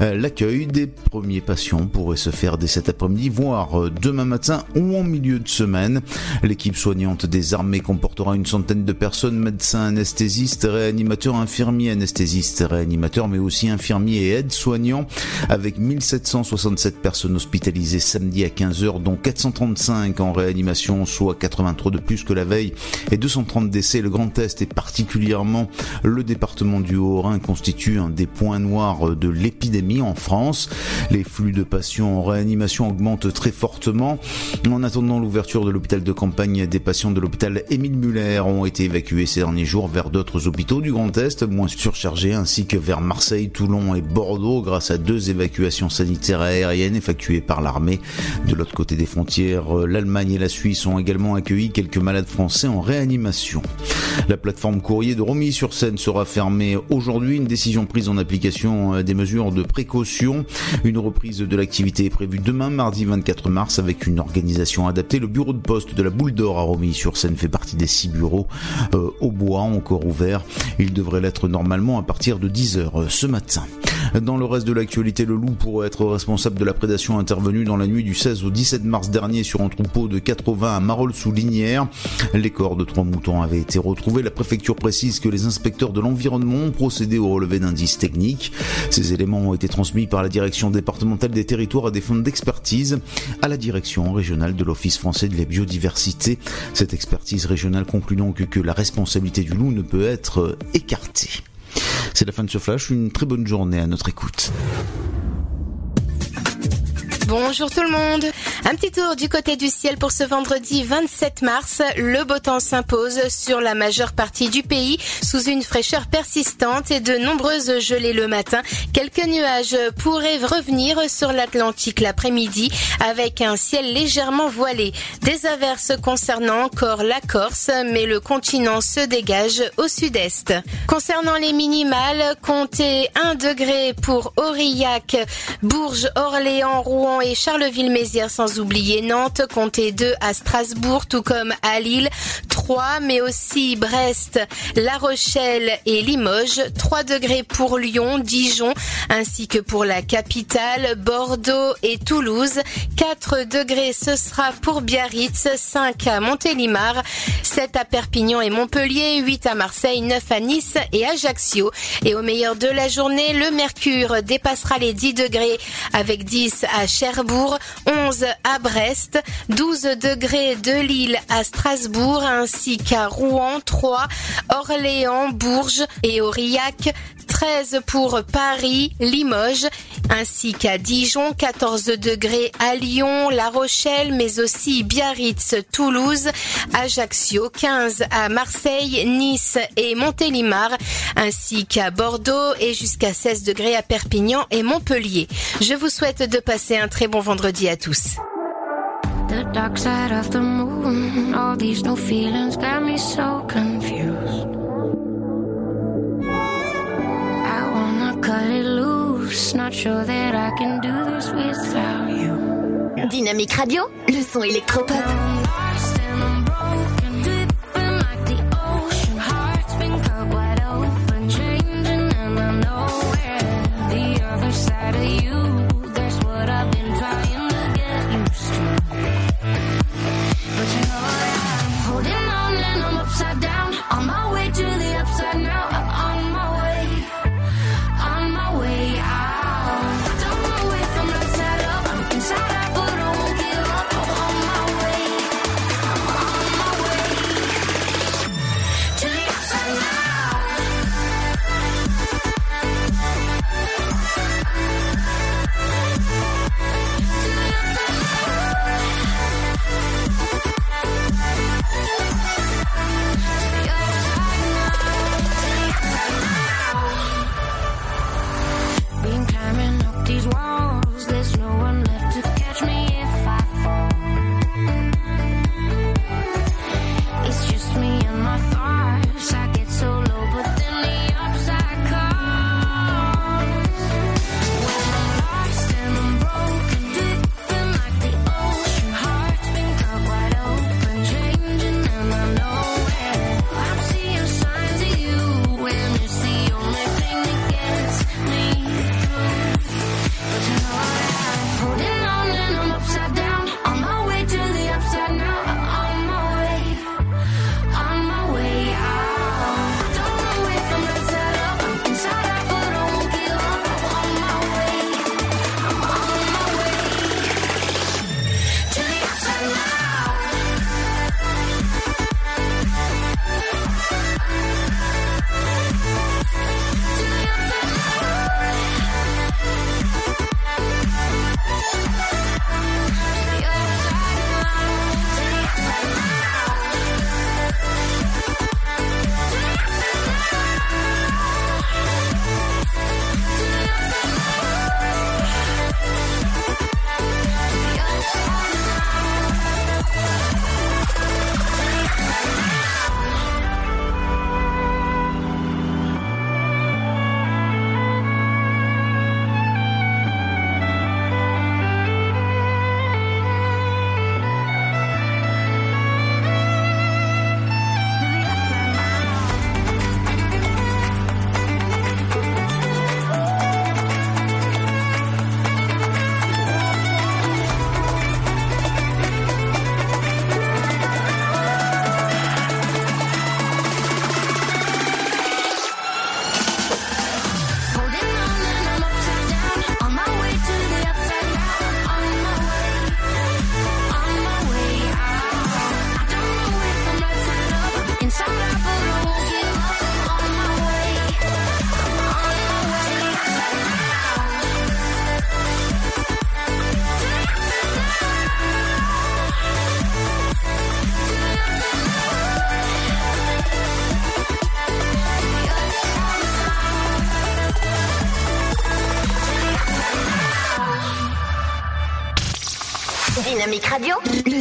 Euh, L'accueil des premiers patients pourrait se faire dès cet après-midi, voire euh, demain matin ou en milieu de semaine. L'équipe soignante des armées comportera une centaine de personnes, médecins, anesthésistes, réanimateurs, infirmiers, anesthésistes, réanimateurs, mais aussi infirmiers et aides-soignants, avec 1767 personnes hospitalisées samedi à 15h, dont 435 en réanimation, soit 83 de plus que la veille, et 230 décès. Le Grand Est et particulièrement le département du Haut-Rhin constitue un des points noirs de l'épidémie en France. Les flux de patients en réanimation augmentent très fortement. En attendant l'ouverture de l'hôpital de campagne, des patients de l'hôpital Émile Muller ont été évacués ces derniers jours vers d'autres hôpitaux du Grand Est, moins surchargés, ainsi que vers Marseille, Toulon et Bordeaux, grâce à deux évacuations sanitaires aériennes effectuées par l'armée. De l'autre côté des frontières, l'Allemagne et la Suisse ont également accueilli quelques malades français en réanimation. La plateforme courrier de Romilly-sur-Seine sera fermée aujourd'hui, une décision prise en application des mesures de précaution. Une reprise de l'activité est prévue demain, mardi 24 mars, avec une organisation adaptée. Le bureau de poste de la Boule d'Or à Romilly-sur-Seine fait partie des six bureaux euh, au bois encore ouverts. Il devrait l'être normalement à partir de 10h ce matin. Dans le reste de l'actualité, le loup pourrait être responsable de la prédation intervenue dans la nuit du 16 au 17 mars dernier sur un troupeau de 80 à Marolles-sous-Linière. Les corps de trois moutons avaient été retrouvés. La préfecture précise que les inspecteurs de l'environnement ont procédé au relevé d'indices techniques. Ces éléments ont été transmis par la direction départementale des territoires à des fonds d'expertise à la direction régionale de l'Office français de la biodiversité. Cette expertise régionale conclut donc que la responsabilité du loup ne peut être écartée. C'est la fin de ce flash, une très bonne journée à notre écoute. Bonjour tout le monde. Un petit tour du côté du ciel pour ce vendredi 27 mars. Le beau temps s'impose sur la majeure partie du pays sous une fraîcheur persistante et de nombreuses gelées le matin. Quelques nuages pourraient revenir sur l'Atlantique l'après-midi avec un ciel légèrement voilé. Des averses concernant encore la Corse, mais le continent se dégage au sud-est. Concernant les minimales, comptez 1 degré pour Aurillac, Bourges, Orléans, Rouen et Charleville-Mézières sans oublier Nantes, comptez 2 à Strasbourg tout comme à Lille, 3 mais aussi Brest, La Rochelle et Limoges, 3 degrés pour Lyon, Dijon ainsi que pour la capitale, Bordeaux et Toulouse, 4 degrés ce sera pour Biarritz, 5 à Montélimar, 7 à Perpignan et Montpellier, 8 à Marseille, 9 à Nice et Ajaccio. Et au meilleur de la journée, le mercure dépassera les 10 degrés avec 10 à Cherbourg, 11 à Brest, 12 degrés de Lille à Strasbourg ainsi qu'à Rouen, 3, Orléans, Bourges et Aurillac, 13 pour Paris, Limoges, ainsi qu'à Dijon, 14 degrés à Lyon, La Rochelle, mais aussi Biarritz, Toulouse, Ajaccio, 15 à Marseille, Nice et Montélimar, ainsi qu'à Bordeaux et jusqu'à 16 degrés à Perpignan et Montpellier. Je vous souhaite de passer un très bon vendredi à tous. Dynamique Radio, le son électropop.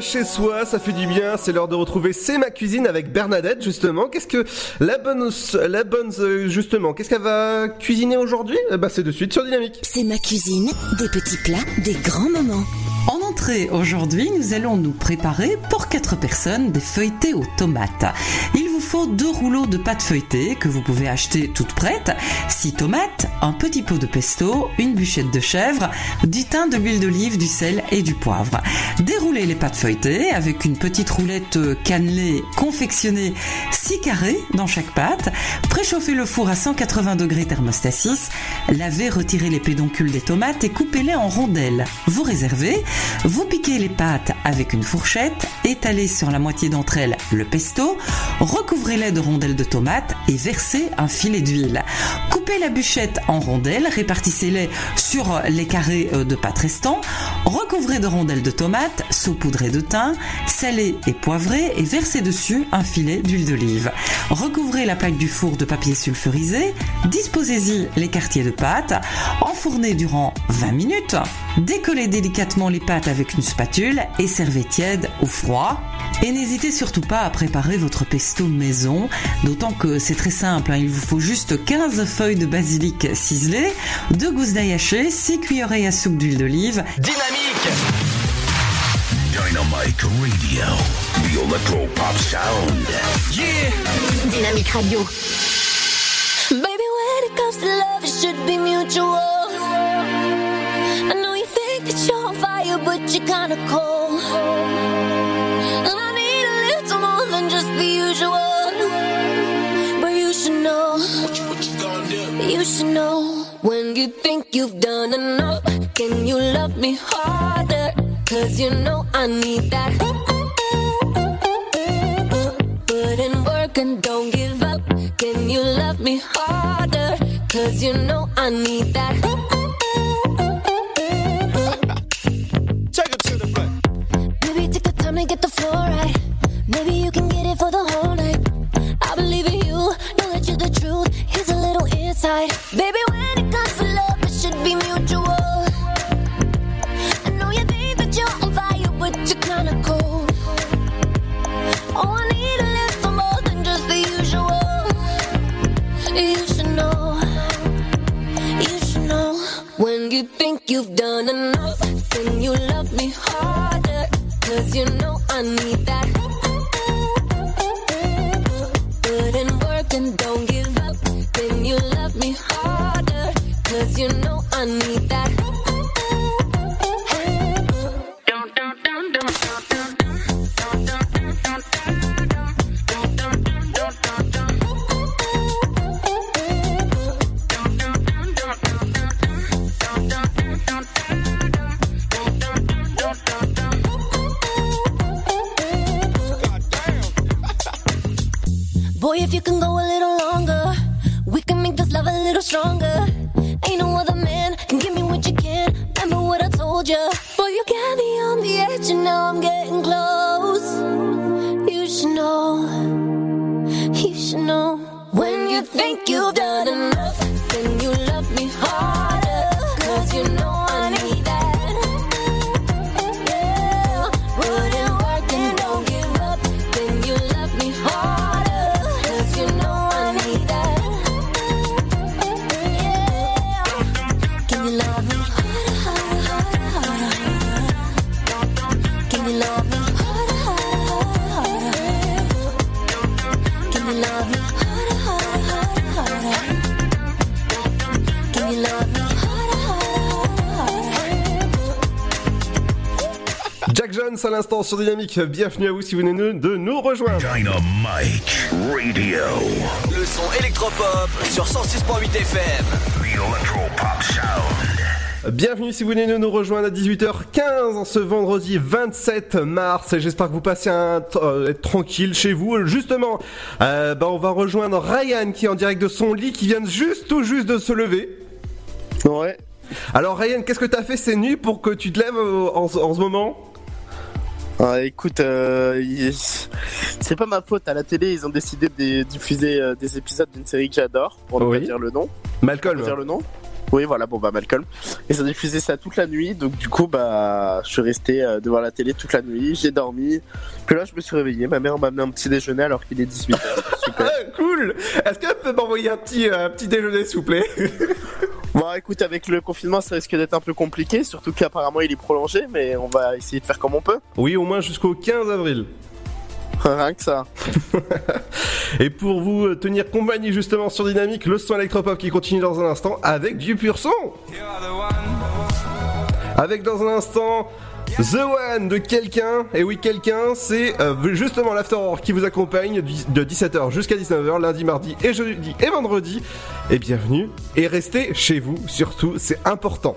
Chez soi, ça fait du bien. C'est l'heure de retrouver C'est ma cuisine avec Bernadette justement. Qu'est-ce que la bonne, la bonne euh, justement, qu'est-ce qu'elle va cuisiner aujourd'hui? Ben, c'est de suite sur Dynamique. C'est ma cuisine, des petits plats, des grands moments. En entrée, aujourd'hui, nous allons nous préparer pour 4 personnes des feuilletés aux tomates. Il faut deux rouleaux de pâte feuilletée que vous pouvez acheter toute prête, 6 tomates, un petit pot de pesto, une bûchette de chèvre, du thym, de l'huile d'olive, du sel et du poivre. Déroulez les pâtes feuilletées avec une petite roulette cannelée confectionnée 6 carrés dans chaque pâte. Préchauffez le four à 180 degrés thermostat 6. Lavez, retirez les pédoncules des tomates et coupez-les en rondelles. Vous réservez. Vous piquez les pâtes avec une fourchette, étalez sur la moitié d'entre elles le pesto, recouvrez-les de rondelles de tomates et versez un filet d'huile. Coupez la bûchette en rondelles, répartissez-les sur les carrés euh, de pâte restants, recouvrez de rondelles de tomates, saupoudrez de thym, salez et poivrez et versez dessus un filet d'huile d'olive. Recouvrez la plaque du four de papier sulfurisé, disposez-y les quartiers de pâte, enfournez durant 20 minutes, décollez délicatement les pâtes avec une spatule et servez tiède ou froid. Et n'hésitez surtout pas à préparer votre pesto maison, d'autant que c'est très simple, hein, il vous faut juste 15 feuilles de basilic ciselées, 2 gousses d'ail hachées, 6 cuillerées à soupe d'huile d'olive. Dynamique Dynamite Radio. The Electro Pop Sound. Yeah Dynamique Radio. Baby, when it comes to love, it should be mutual. I know you think that you're on fire, but you're kinda cold. Usual. But you should know. You should know when you think you've done enough. Can you love me harder? Cause you know I need that. Put in work and don't give up. Can you love me harder? Cause you know I need that. Take it to the back. Baby, take the time to get the floor right. Maybe you can get it for the whole night. I believe in you, know that you're the truth. Here's a little insight. Baby, when it comes to love, it should be mutual. I know you think that you're on fire, but you're kinda cold. Oh, I need a little more than just the usual. You should know, you should know. When you think you've done enough, then you love me harder. Cause you know I need that. And don't give up. Then you love me harder. Cause you know I need that. Boy, if you can go a little longer, we can make this love a little stronger. Ain't no other man can give me what you can. Remember what I told you. Boy, you got me on the edge, and now I'm getting close. You should know, you should know. When you think you've à l'instant sur Dynamique. Bienvenue à vous si vous venez de- nous rejoindre. Dynamite Radio. Le son électropop sur 106.8 FM. The Electropop Sound. Bienvenue si vous venez de nous rejoindre à 18h15 en ce vendredi 27 mars. Et J'espère que vous passez un euh, être tranquille chez vous. Justement, euh, bah, on va rejoindre Ryan qui est en direct de son lit, qui vient juste tout juste de se lever. Ouais. Alors Ryan, qu'est-ce que t'as fait ces nuits pour que tu te lèves euh, en ce moment? Ah, écoute, euh, il- c'est pas ma faute. À la télé, ils ont décidé de diffuser euh, des épisodes d'une série que j'adore, pour ne Oui. pas dire le nom. Malcolm. Pour dire le nom. Oui, voilà, bon bah Malcolm. Ils ont diffusé ça toute la nuit, donc du coup bah je suis resté euh, devant la télé toute la nuit, j'ai dormi. Puis là je me suis réveillé, ma mère m'a amené un petit déjeuner alors qu'il est 18h. [LAUGHS] Super. Ah, cool Est-ce qu'elle peut m'envoyer un petit, euh, un petit déjeuner s'il vous plaît? [LAUGHS] Bon écoute, avec le confinement ça risque d'être un peu compliqué, surtout qu'apparemment il est prolongé, mais on va essayer de faire comme on peut. Oui, au moins jusqu'au 15 avril. Rien que ça. [LAUGHS] Et pour vous euh, tenir compagnie justement sur Dynamique, le son électropop qui continue dans un instant avec du pur son. Avec dans un instant The One de quelqu'un. Et oui, quelqu'un, c'est euh, justement l'After qui vous accompagne de 17h jusqu'à 19h, lundi, mardi et jeudi et vendredi. Et bienvenue. Et restez chez vous, surtout, c'est important.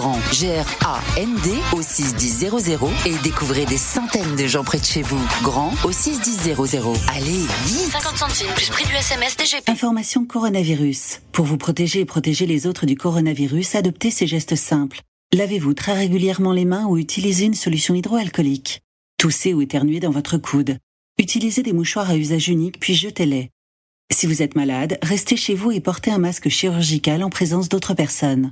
G-R-A-N-D au 61000 et découvrez des centaines de gens près de chez vous. Grand au 61000. Allez, vite 50 centimes plus prix du SMS DGP. Information coronavirus. Pour vous protéger et protéger les autres du coronavirus, adoptez ces gestes simples. Lavez-vous très régulièrement les mains ou utilisez une solution hydroalcoolique. Toussez ou éternuez dans votre coude. Utilisez des mouchoirs à usage unique puis jetez-les. Si vous êtes malade, restez chez vous et portez un masque chirurgical en présence d'autres personnes.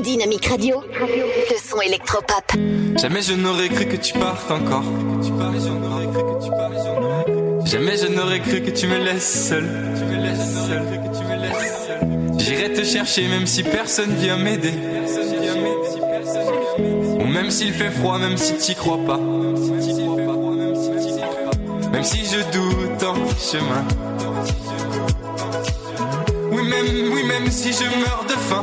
Dynamique Radio. Le son électropop. Jamais je n'aurais cru que tu partes encore. Jamais je n'aurais cru que tu me laisses seul. J'irai te chercher même si personne vient m'aider. Ou même s'il fait froid, même si t'y crois pas. Même si je doute en chemin. Oui, même, oui, même si je meurs de faim.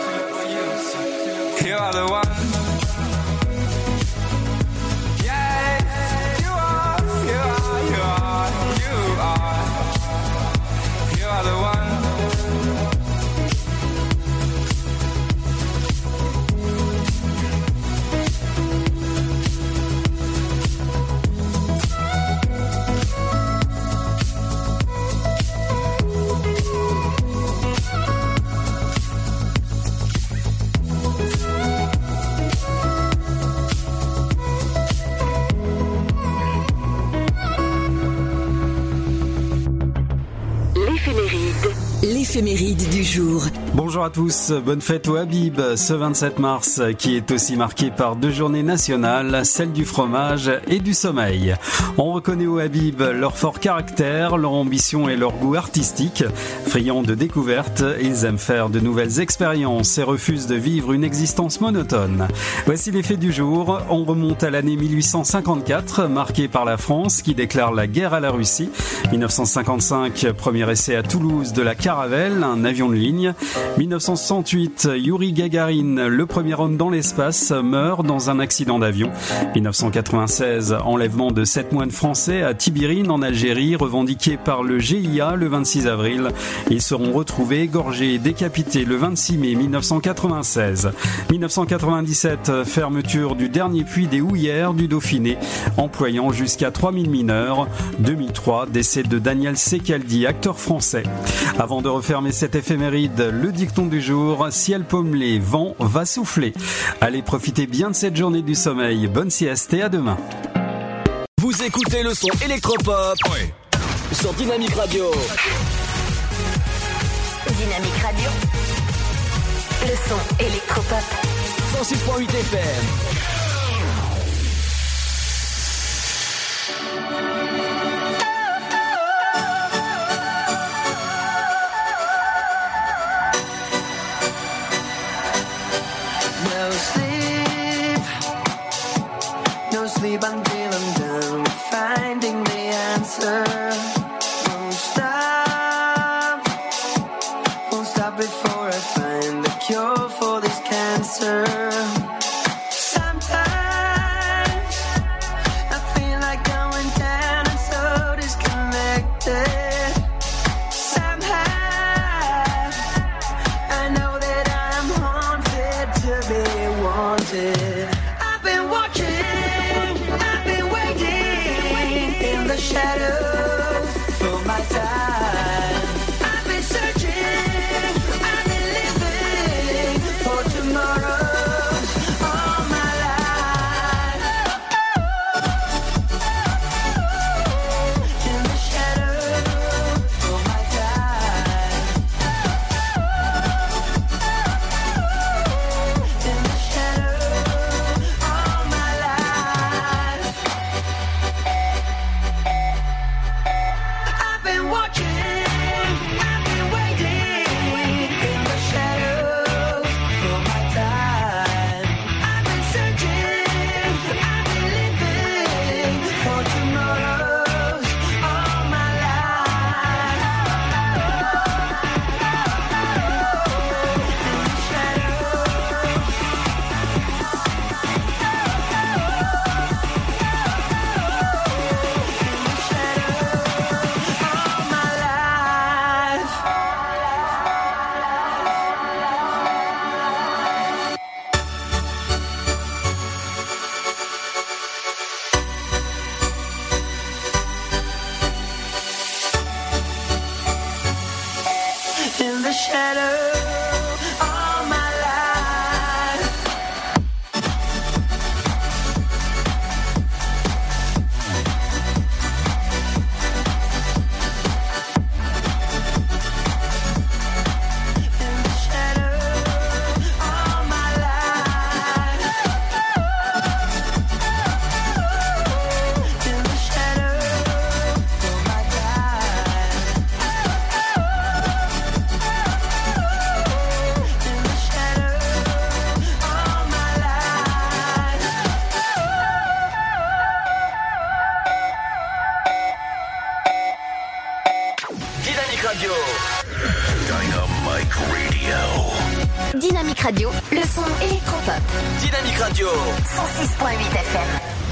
Jour. Bonjour à tous, bonne fête au Habib ce 27 mars qui est aussi marqué par deux journées nationales, celle du fromage et du sommeil. On reconnaît au Habib leur fort caractère, leur ambition et leur goût artistique. Friands de découvertes, ils aiment faire de nouvelles expériences et refusent de vivre une existence monotone. Voici les faits du jour. On remonte à l'année 1854, marquée par la France qui déclare la guerre à la Russie. 1955, premier essai à Toulouse de la Caravelle, un avion de ligne. 1968, Yuri Gagarin, le premier homme dans l'espace, meurt dans un accident d'avion. 1996, enlèvement de sept moines français à Tibirine en Algérie, revendiqué par le GIA le 26 avril. Ils seront retrouvés gorgés et décapités le 26 mai 1996. 1997, fermeture du dernier puits des houillères du Dauphiné, employant jusqu'à 3000 mineurs. 2003, décès de Daniel Secaldi, acteur français. Avant de refermer cette éphéméride, le Dicton du jour, ciel pommelé, vent va souffler. Allez, profitez bien de cette journée du sommeil. Bonne sieste et à demain. Vous écoutez le son électropop sur Dynamique Radio. Dynamique Radio. Le son électropop. 106.8 FM. Dynamic Radio. Dynamique Radio, le son électropop. Dynamique Radio. 106.8 FM.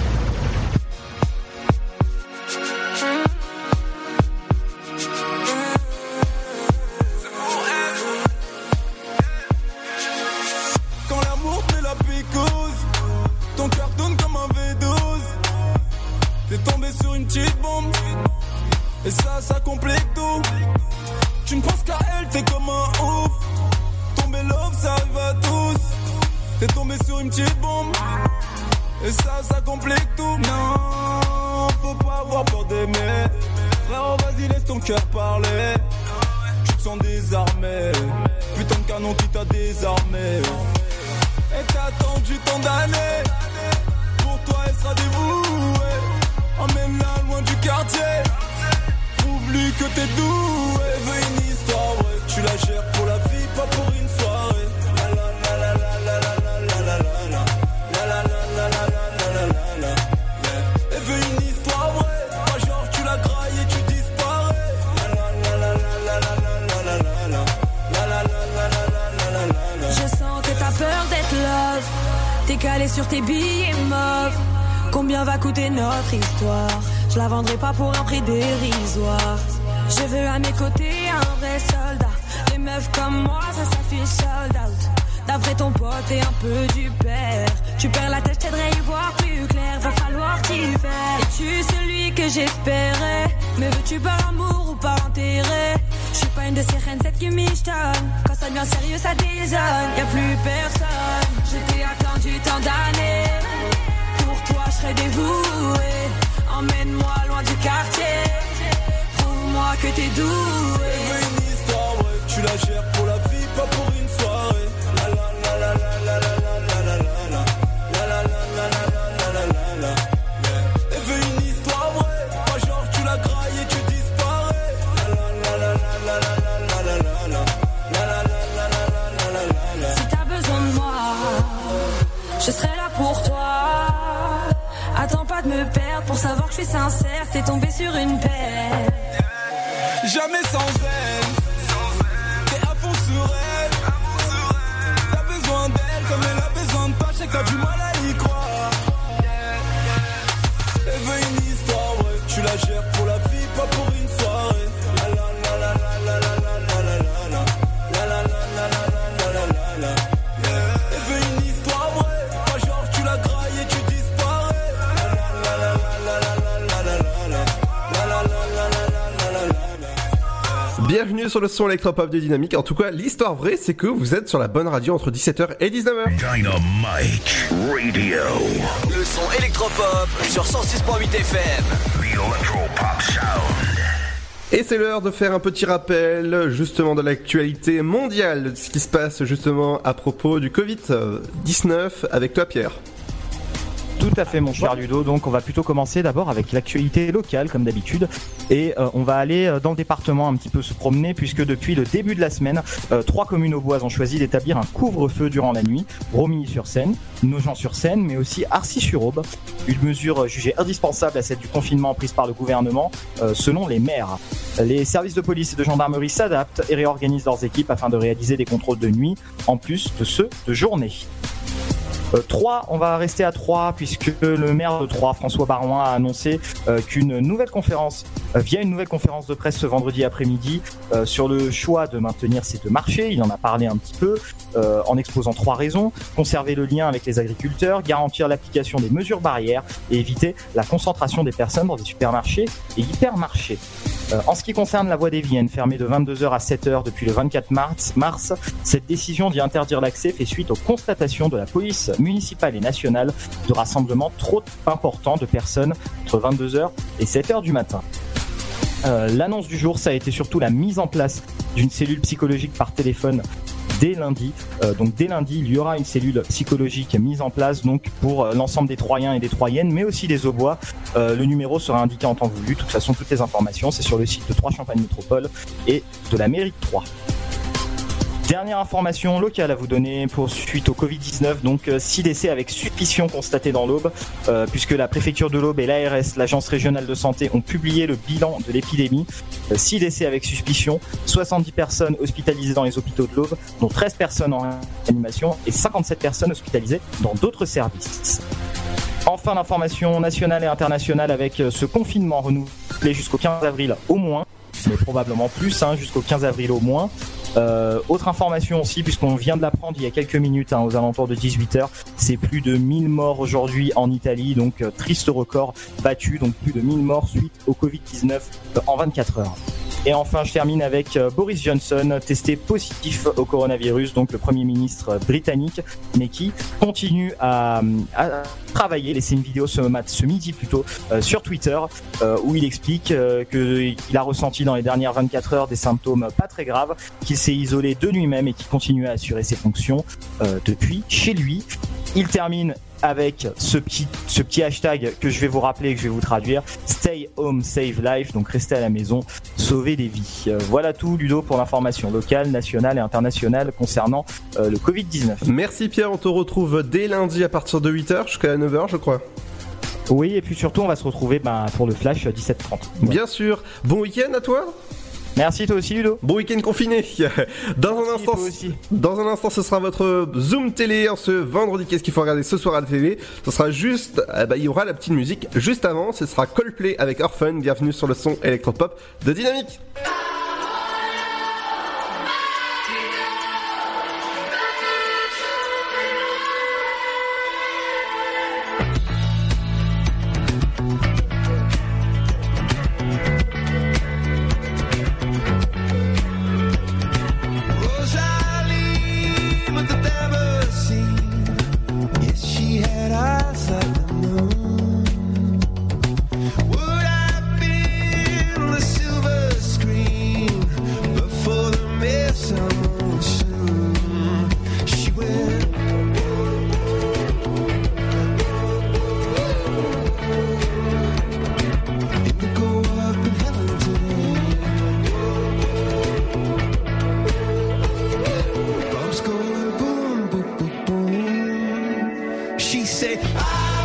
Bienvenue sur le son électropop de Dynamique. En tout cas, l'histoire vraie, c'est que vous êtes sur la bonne radio entre 17h et 19h. Dynamite Radio. Le son électropop sur 106.8 FM. The Electropop Sound. Et c'est l'heure de faire un petit rappel justement de l'actualité mondiale, de ce qui se passe justement à propos du Covid-19 avec toi Pierre. Tout à fait, mon cher Ludo. Donc, on va plutôt commencer d'abord avec l'actualité locale, comme d'habitude. Et euh, on va aller euh, dans le département un petit peu se promener, puisque depuis le début de la semaine, euh, trois communes au bois ont choisi d'établir un couvre-feu durant la nuit. Romilly-sur-Seine, Nogent-sur-Seine, mais aussi Arcis-sur-Aube. Une mesure jugée indispensable à celle du confinement prise par le gouvernement, euh, selon les maires. Les services de police et de gendarmerie s'adaptent et réorganisent leurs équipes afin de réaliser des contrôles de nuit, en plus de ceux de journée. Euh, 3, on va rester à 3 puisque le maire de Troyes, François Barouin, a annoncé euh, qu'une nouvelle conférence, euh, via une nouvelle conférence de presse ce vendredi après-midi, euh, sur le choix de maintenir ces deux marchés, il en a parlé un petit peu, euh, en exposant trois raisons. Conserver le lien avec les agriculteurs, garantir l'application des mesures barrières et éviter la concentration des personnes dans des supermarchés et hypermarchés. En ce qui concerne la voie des Viennes, fermée de 22h à 7h depuis le 24 mars, mars, cette décision d'y interdire l'accès fait suite aux constatations de la police municipale et nationale de rassemblements trop importants de personnes entre 22h et 7h du matin. Euh, L'annonce du jour, ça a été surtout la mise en place d'une cellule psychologique par téléphone dès lundi. Euh, donc dès lundi, il y aura une cellule psychologique mise en place donc pour euh, l'ensemble des Troyens et des Troyennes, mais aussi des Aubois. Le numéro sera indiqué en temps voulu. De toute façon, toutes les informations, c'est sur le site de Troyes Champagne Métropole et de la mairie de Troyes. Dernière information locale à vous donner pour suite au Covid-19, donc 6 décès avec suspicion constatés dans l'Aube, euh, puisque la préfecture de l'Aube et l'ARS, l'agence régionale de santé, ont publié le bilan de l'épidémie. 6 décès avec suspicion, 70 personnes hospitalisées dans les hôpitaux de l'Aube, dont 13 personnes en réanimation et 57 personnes hospitalisées dans d'autres services. Enfin, l'information nationale et internationale avec euh, ce confinement renouvelé jusqu'au 15 avril au moins, mais probablement plus, hein, jusqu'au 15 avril au moins. Euh, autre information aussi, puisqu'on vient de l'apprendre il y a quelques minutes, hein, aux alentours de 18h, c'est plus de 1000 morts aujourd'hui en Italie, donc euh, triste record battu, donc plus de 1000 morts suite au Covid-19 euh, en 24 heures. Et enfin, je termine avec euh, Boris Johnson, testé positif au coronavirus, donc le Premier ministre britannique, mais qui continue à, à travailler, laisser une vidéo ce, mat- ce midi plutôt euh, sur Twitter, euh, où il explique qu'il a ressenti dans les dernières 24 heures des symptômes pas très graves, qu'il s'est isolé de lui-même et qu'il continue à assurer ses fonctions depuis chez lui. Il termine avec ce petit, ce petit hashtag que je vais vous rappeler et que je vais vous traduire. Stay home, save life. Donc restez à la maison, sauvez des vies. Euh, voilà tout, Ludo, pour l'information locale, nationale et internationale concernant euh, le Covid-19. Merci Pierre, on te retrouve dès lundi à partir de 8h jusqu'à 9h je crois. Oui, et puis surtout, on va se retrouver ben, pour le flash 17h30. Bien sûr. Bon week-end à toi Merci toi aussi Ludo. Bon week-end confiné. [LAUGHS] Dans un instant, dans un instant, ce sera votre Zoom télé en ce vendredi. Qu'est-ce qu'il faut regarder ce soir à la télé? Ce sera juste, eh ben, il y aura la petite musique juste avant. Ce sera Coldplay avec Orphan. Bienvenue sur le son électropop de Dynamique. She said, I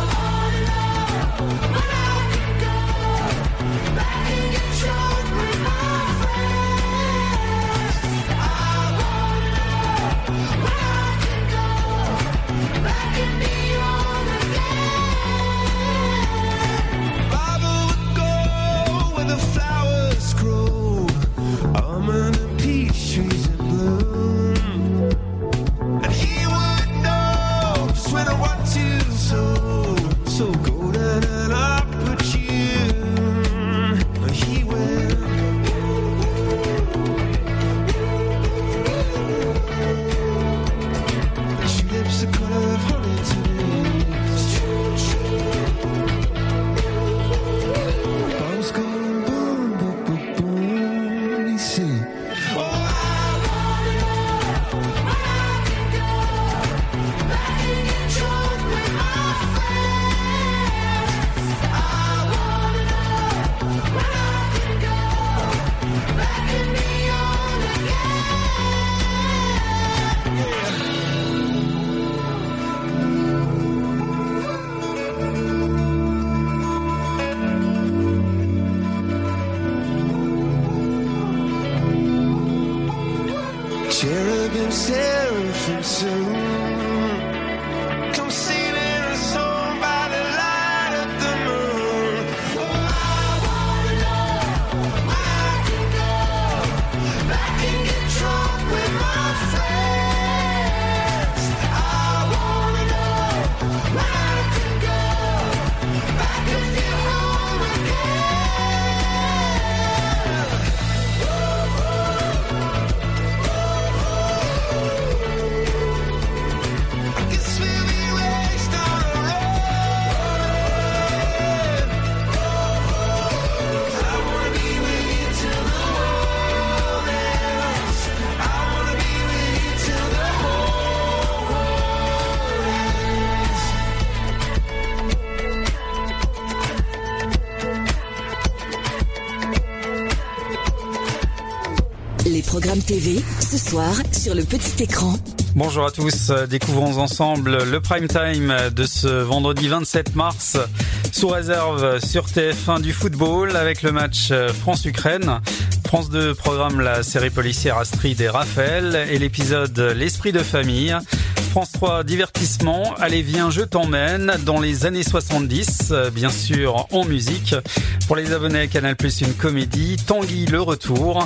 soir, sur le petit écran. Bonjour à tous, découvrons ensemble le prime time de ce vendredi 27 mars sous réserve sur TF1 du football avec le match France-Ukraine. France 2 programme la série policière Astrid et Raphaël et l'épisode L'esprit de famille. France 3 divertissement, allez viens je t'emmène dans les années 70, euh, bien sûr en musique. Pour les abonnés à Canal+, une comédie, Tanguy le retour.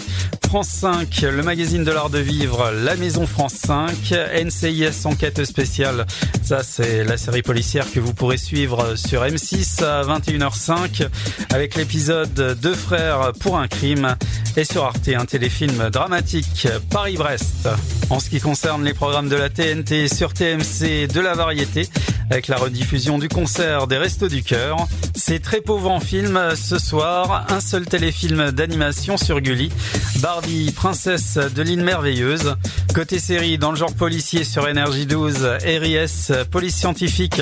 France 5, le magazine de l'art de vivre, La Maison France 5, NCIS Enquête spéciale, ça c'est la série policière que vous pourrez suivre sur M6 à 21h05 avec l'épisode Deux frères pour un crime et sur Arte un téléfilm dramatique Paris-Brest. En ce qui concerne les programmes de la TNT sur TMC de la variété avec la rediffusion du concert des Restos du Cœur. C'est très pauvre en film ce soir, un seul téléfilm d'animation sur Gulli, Barbie, princesse de l'île merveilleuse. Côté série, dans le genre policier sur Énergie 12, RIS, police scientifique,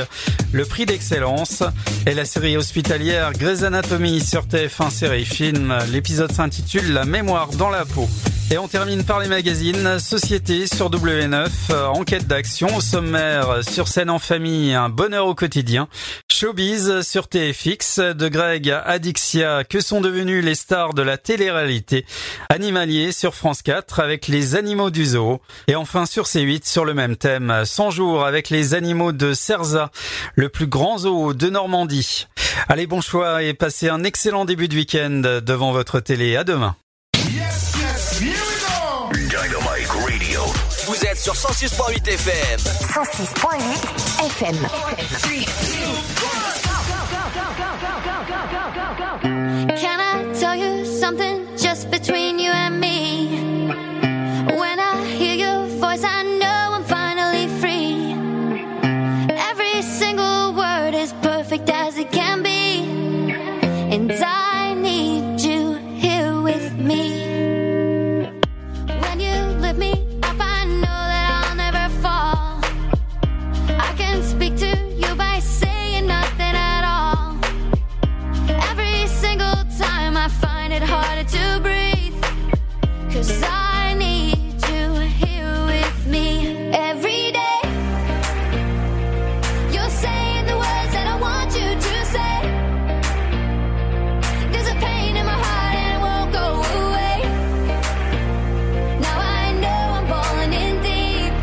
le prix d'excellence. Et la série hospitalière Grey's Anatomy sur TF1 série film. L'épisode s'intitule La mémoire dans la peau. Et on termine par les magazines. Société sur W9, euh, enquête d'action sommaire, sur scène en famille, un bonheur au quotidien. Showbiz sur TFX, de Greg à Adixia, que sont devenus les stars de la télé-réalité. Animalier sur France 4 avec les animaux du zoo. Et enfin sur C8 sur le même thème, 100 jours avec les animaux de Cerza, le plus grand zoo de Normandie. Allez, bon choix et passez un excellent début de week-end devant votre télé. À demain. Sur 106.8 FM. 106.8 FM. Can I tell you something just between you and me? I find it harder to breathe. Cause I need you here with me every day. You're saying the words that I want you to say. There's a pain in my heart and it won't go away. Now I know I'm falling in deep.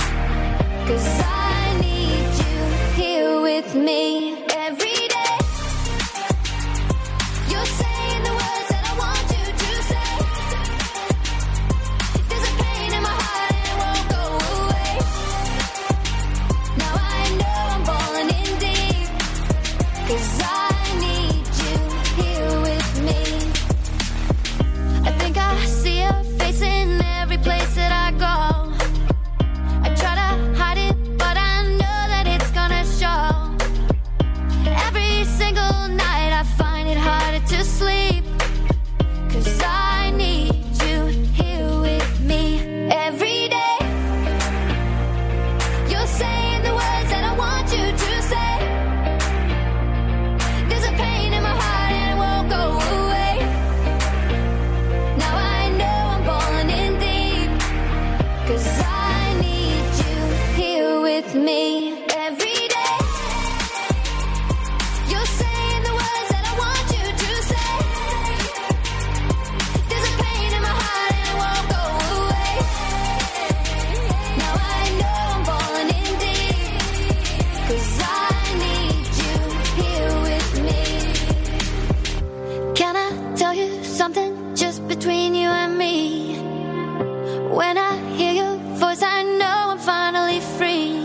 Cause I need you here with me Night I find it harder to sleep. Cause I between you and me? When I hear your voice, I know I'm finally free.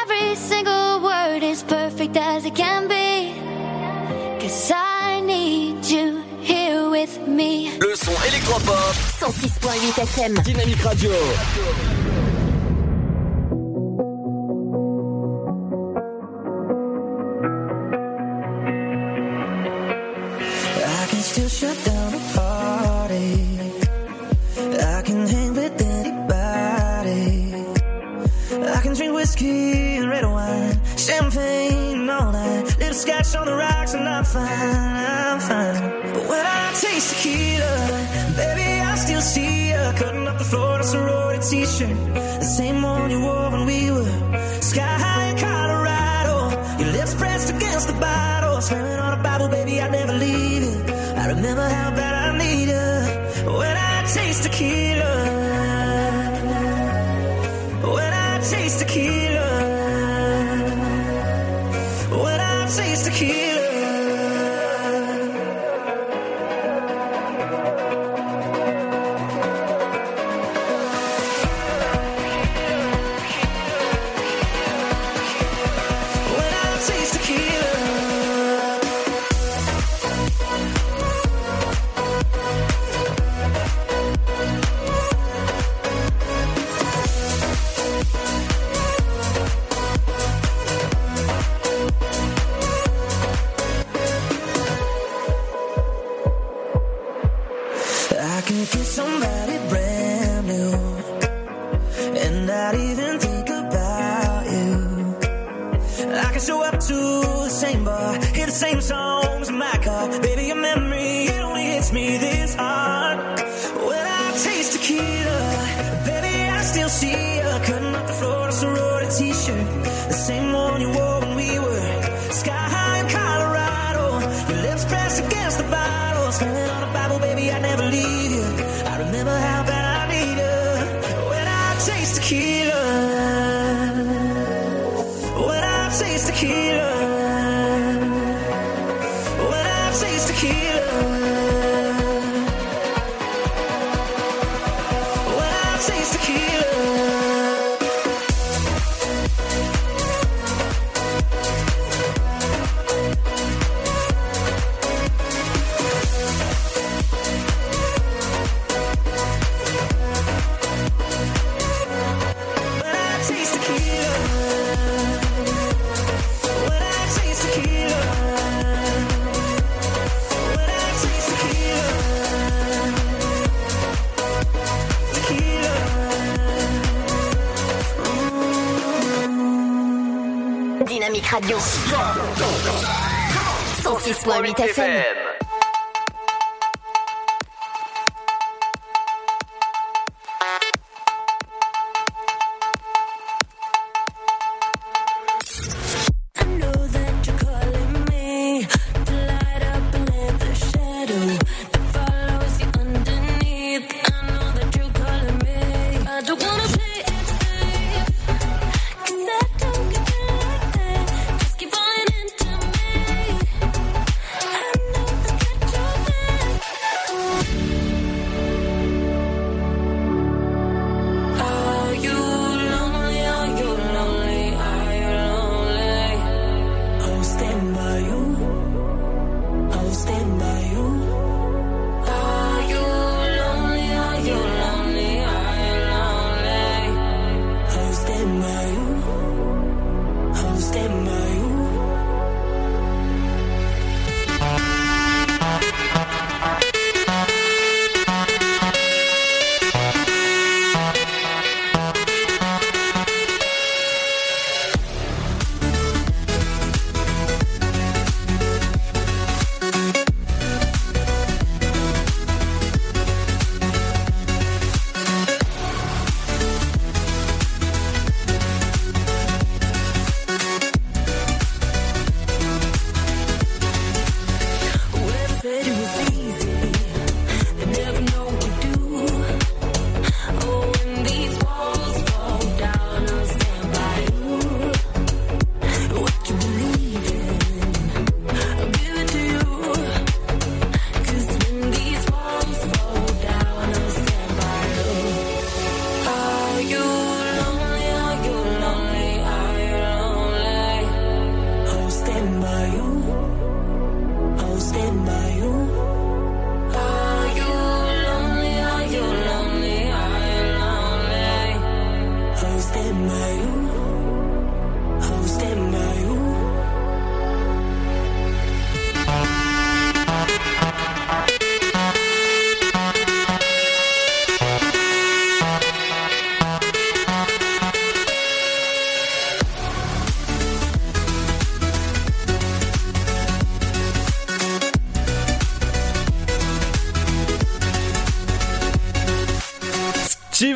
Every single word is perfect as it can be. Cause I need you here with me. Le son électropop. 106.8 FM. Dynamique Radio. I can still shut down whiskey and red wine, champagne all night. Little scotch on the rocks and I'm fine, I'm fine. But when I taste tequila, baby, I still see you cutting up the floor in a sorority t-shirt. The same one you wore when we were sky high in Colorado. Your lips pressed against the bottle, swearing on a Bible, baby, I'd never leave you. I remember how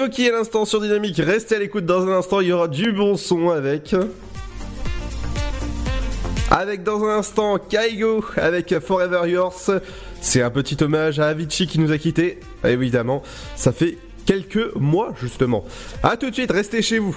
Qui à l'instant sur Dynamique, restez à l'écoute dans un instant, il y aura du bon son avec. Avec dans un instant Kaigo avec Forever Yours. C'est un petit hommage à Avicii qui nous a quittés. Évidemment, ça fait quelques mois justement. A tout de suite, restez chez vous.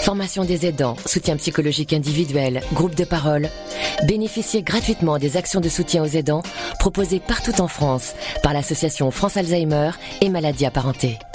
Formation des aidants, soutien psychologique individuel, groupe de parole. Bénéficiez gratuitement des actions de soutien aux aidants proposées partout en France par l'association France Alzheimer et maladies apparentées.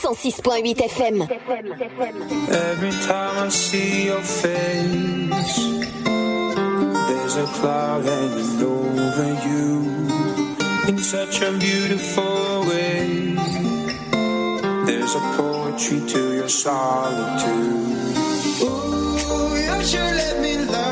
106.8 FM. Every time I see your face, there's a cloud hanging over you in such a beautiful way. There's a poetry to your solitude. Ooh, you should let me love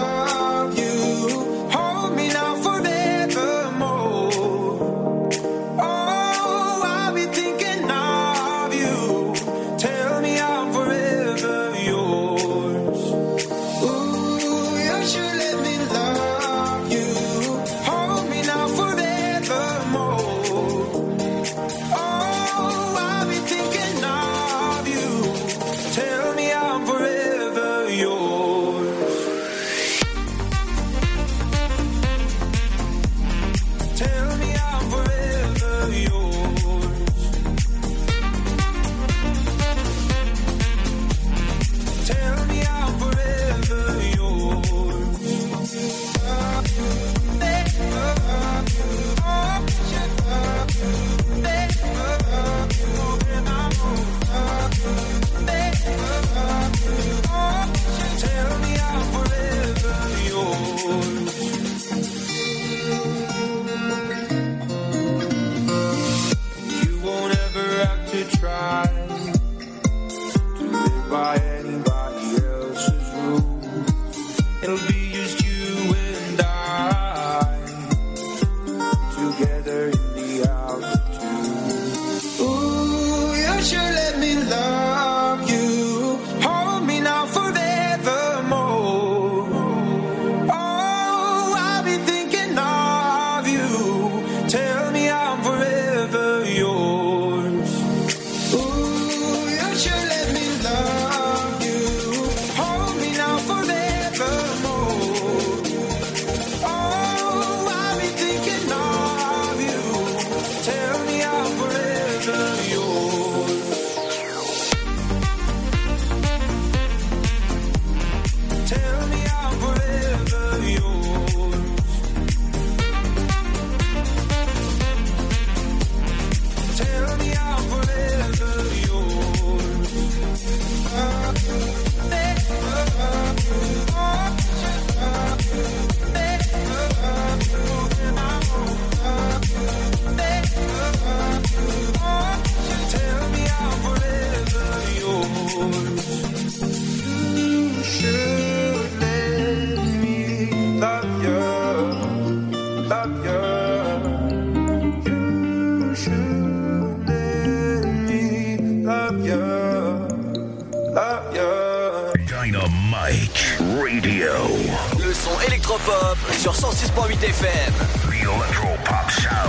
son électropop sur 106.8 FM. The Electro Pop Sound.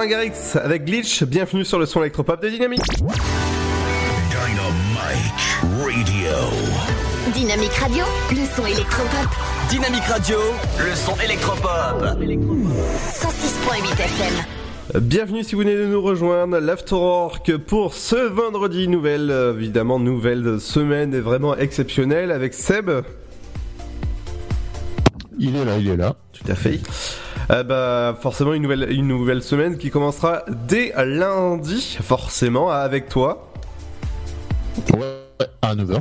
Martin Garrix avec Glitch, bienvenue sur le son électropop de Dynamique. Radio. Dynamique Radio, le son électropop. Dynamique Radio, le son électropop. 106.8 FM. Bienvenue si vous venez de nous rejoindre, l'Afterwork pour ce vendredi, nouvelle, euh, évidemment, nouvelle semaine vraiment exceptionnelle avec Seb. Il est là, il est là. Tout à fait. Euh, bah, forcément une nouvelle, une nouvelle semaine qui commencera dès lundi, forcément, avec toi. Ouais, à 9h.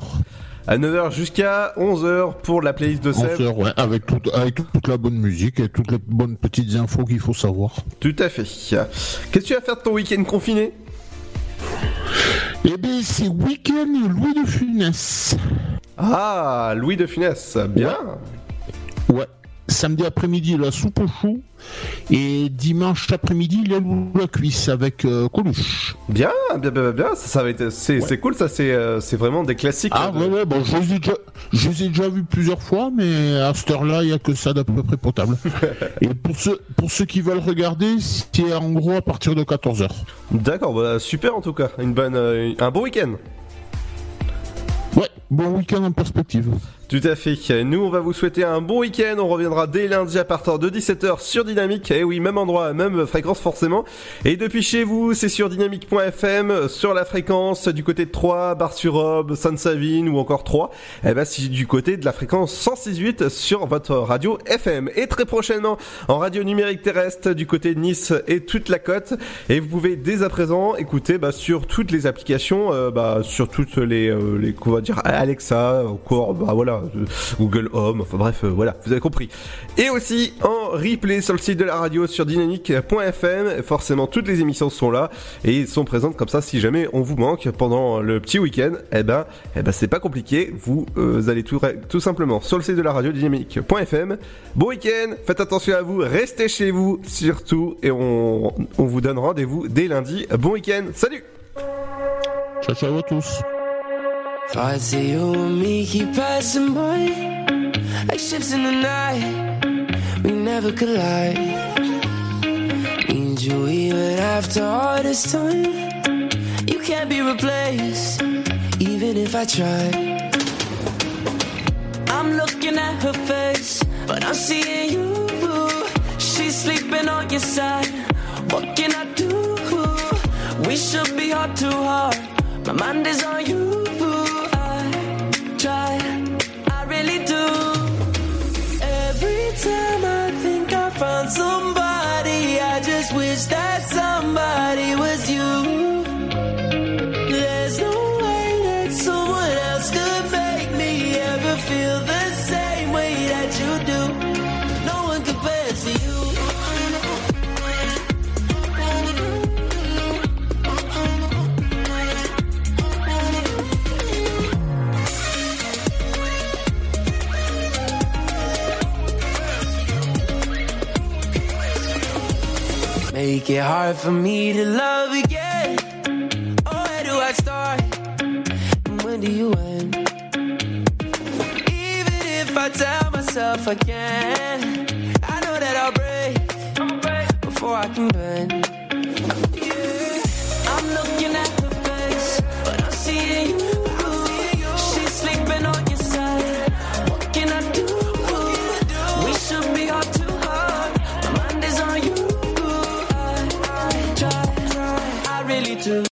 À 9h jusqu'à 11h pour la playlist de Seb. 11h, ouais, avec, toute- avec toute la bonne musique et toutes les bonnes petites infos qu'il faut savoir. Tout à fait. Qu'est-ce que tu vas faire de ton week-end confiné? Eh bien, c'est week-end Louis de Funès. Ah, Louis de Funès, bien. Ouais. Samedi après-midi, la soupe au chou. Et dimanche après-midi, la loue la cuisse avec euh, Coluche. Bien, bien, bien, bien. Ça, ça va être, c'est, c'est cool, ça, c'est, euh, c'est vraiment des classiques. Ah euh, de- ouais, ouais, bon, je les ai déjà, je les ai déjà vus plusieurs fois, mais à cette heure-là, il n'y a que ça d'à peu près potable. [LAUGHS] Et pour ceux, pour ceux qui veulent regarder, c'est en gros à partir de 14h. D'accord, bah, super en tout cas. Une bonne, euh, un bon week-end. Ouais, bon week-end en perspective. Tout à fait. Nous, on va vous souhaiter un bon week-end. On reviendra dès lundi à partir de 17h sur Dynamique. Et oui, même endroit, même fréquence forcément. Et depuis chez vous, c'est sur dynamique.fm, sur la fréquence du côté de Troyes, Bar-sur-Aube, Sainte-Savine ou encore Troyes. Et ben, c'est du côté de la fréquence 106.8 sur votre radio FM. Et très prochainement, en radio numérique terrestre du côté de Nice et toute la côte. Et vous pouvez dès à présent écouter bah, sur toutes les applications, euh, bah, sur toutes les, euh, les, qu'on va dire Alexa, encore, bah voilà, euh, Google Home, enfin bref, euh, voilà, vous avez compris. Et aussi en replay sur le site de la radio sur dynamique.fm. Forcément, toutes les émissions sont là et sont présentes comme ça. Si jamais on vous manque pendant le petit week-end, eh ben, eh ben, c'est pas compliqué. Vous, euh, allez tout, simplement sur le site de la radio dynamique.fm. Bon week-end, faites attention à vous, restez chez vous surtout et on, on vous donne rendez-vous dès lundi. Bon week-end, salut! Ciao, ciao à tous. Thoughts of you and me keep passing by Like ships in the night. We never collide. Need you even after all this time. You can't be replaced Even if I try. I'm looking at her face But I'm seeing you. She's sleeping on your side. What can I do? We should be heart to heart My mind is on you I try, I really do. Every time I think I found somebody I just wish that somebody was you Make it hard for me to love again. Oh, where do I start? And when do you end? Even if I tell myself I can, I know that I'll break before I can bend. Yeah. I'm looking at the face, but I'm seeing you. to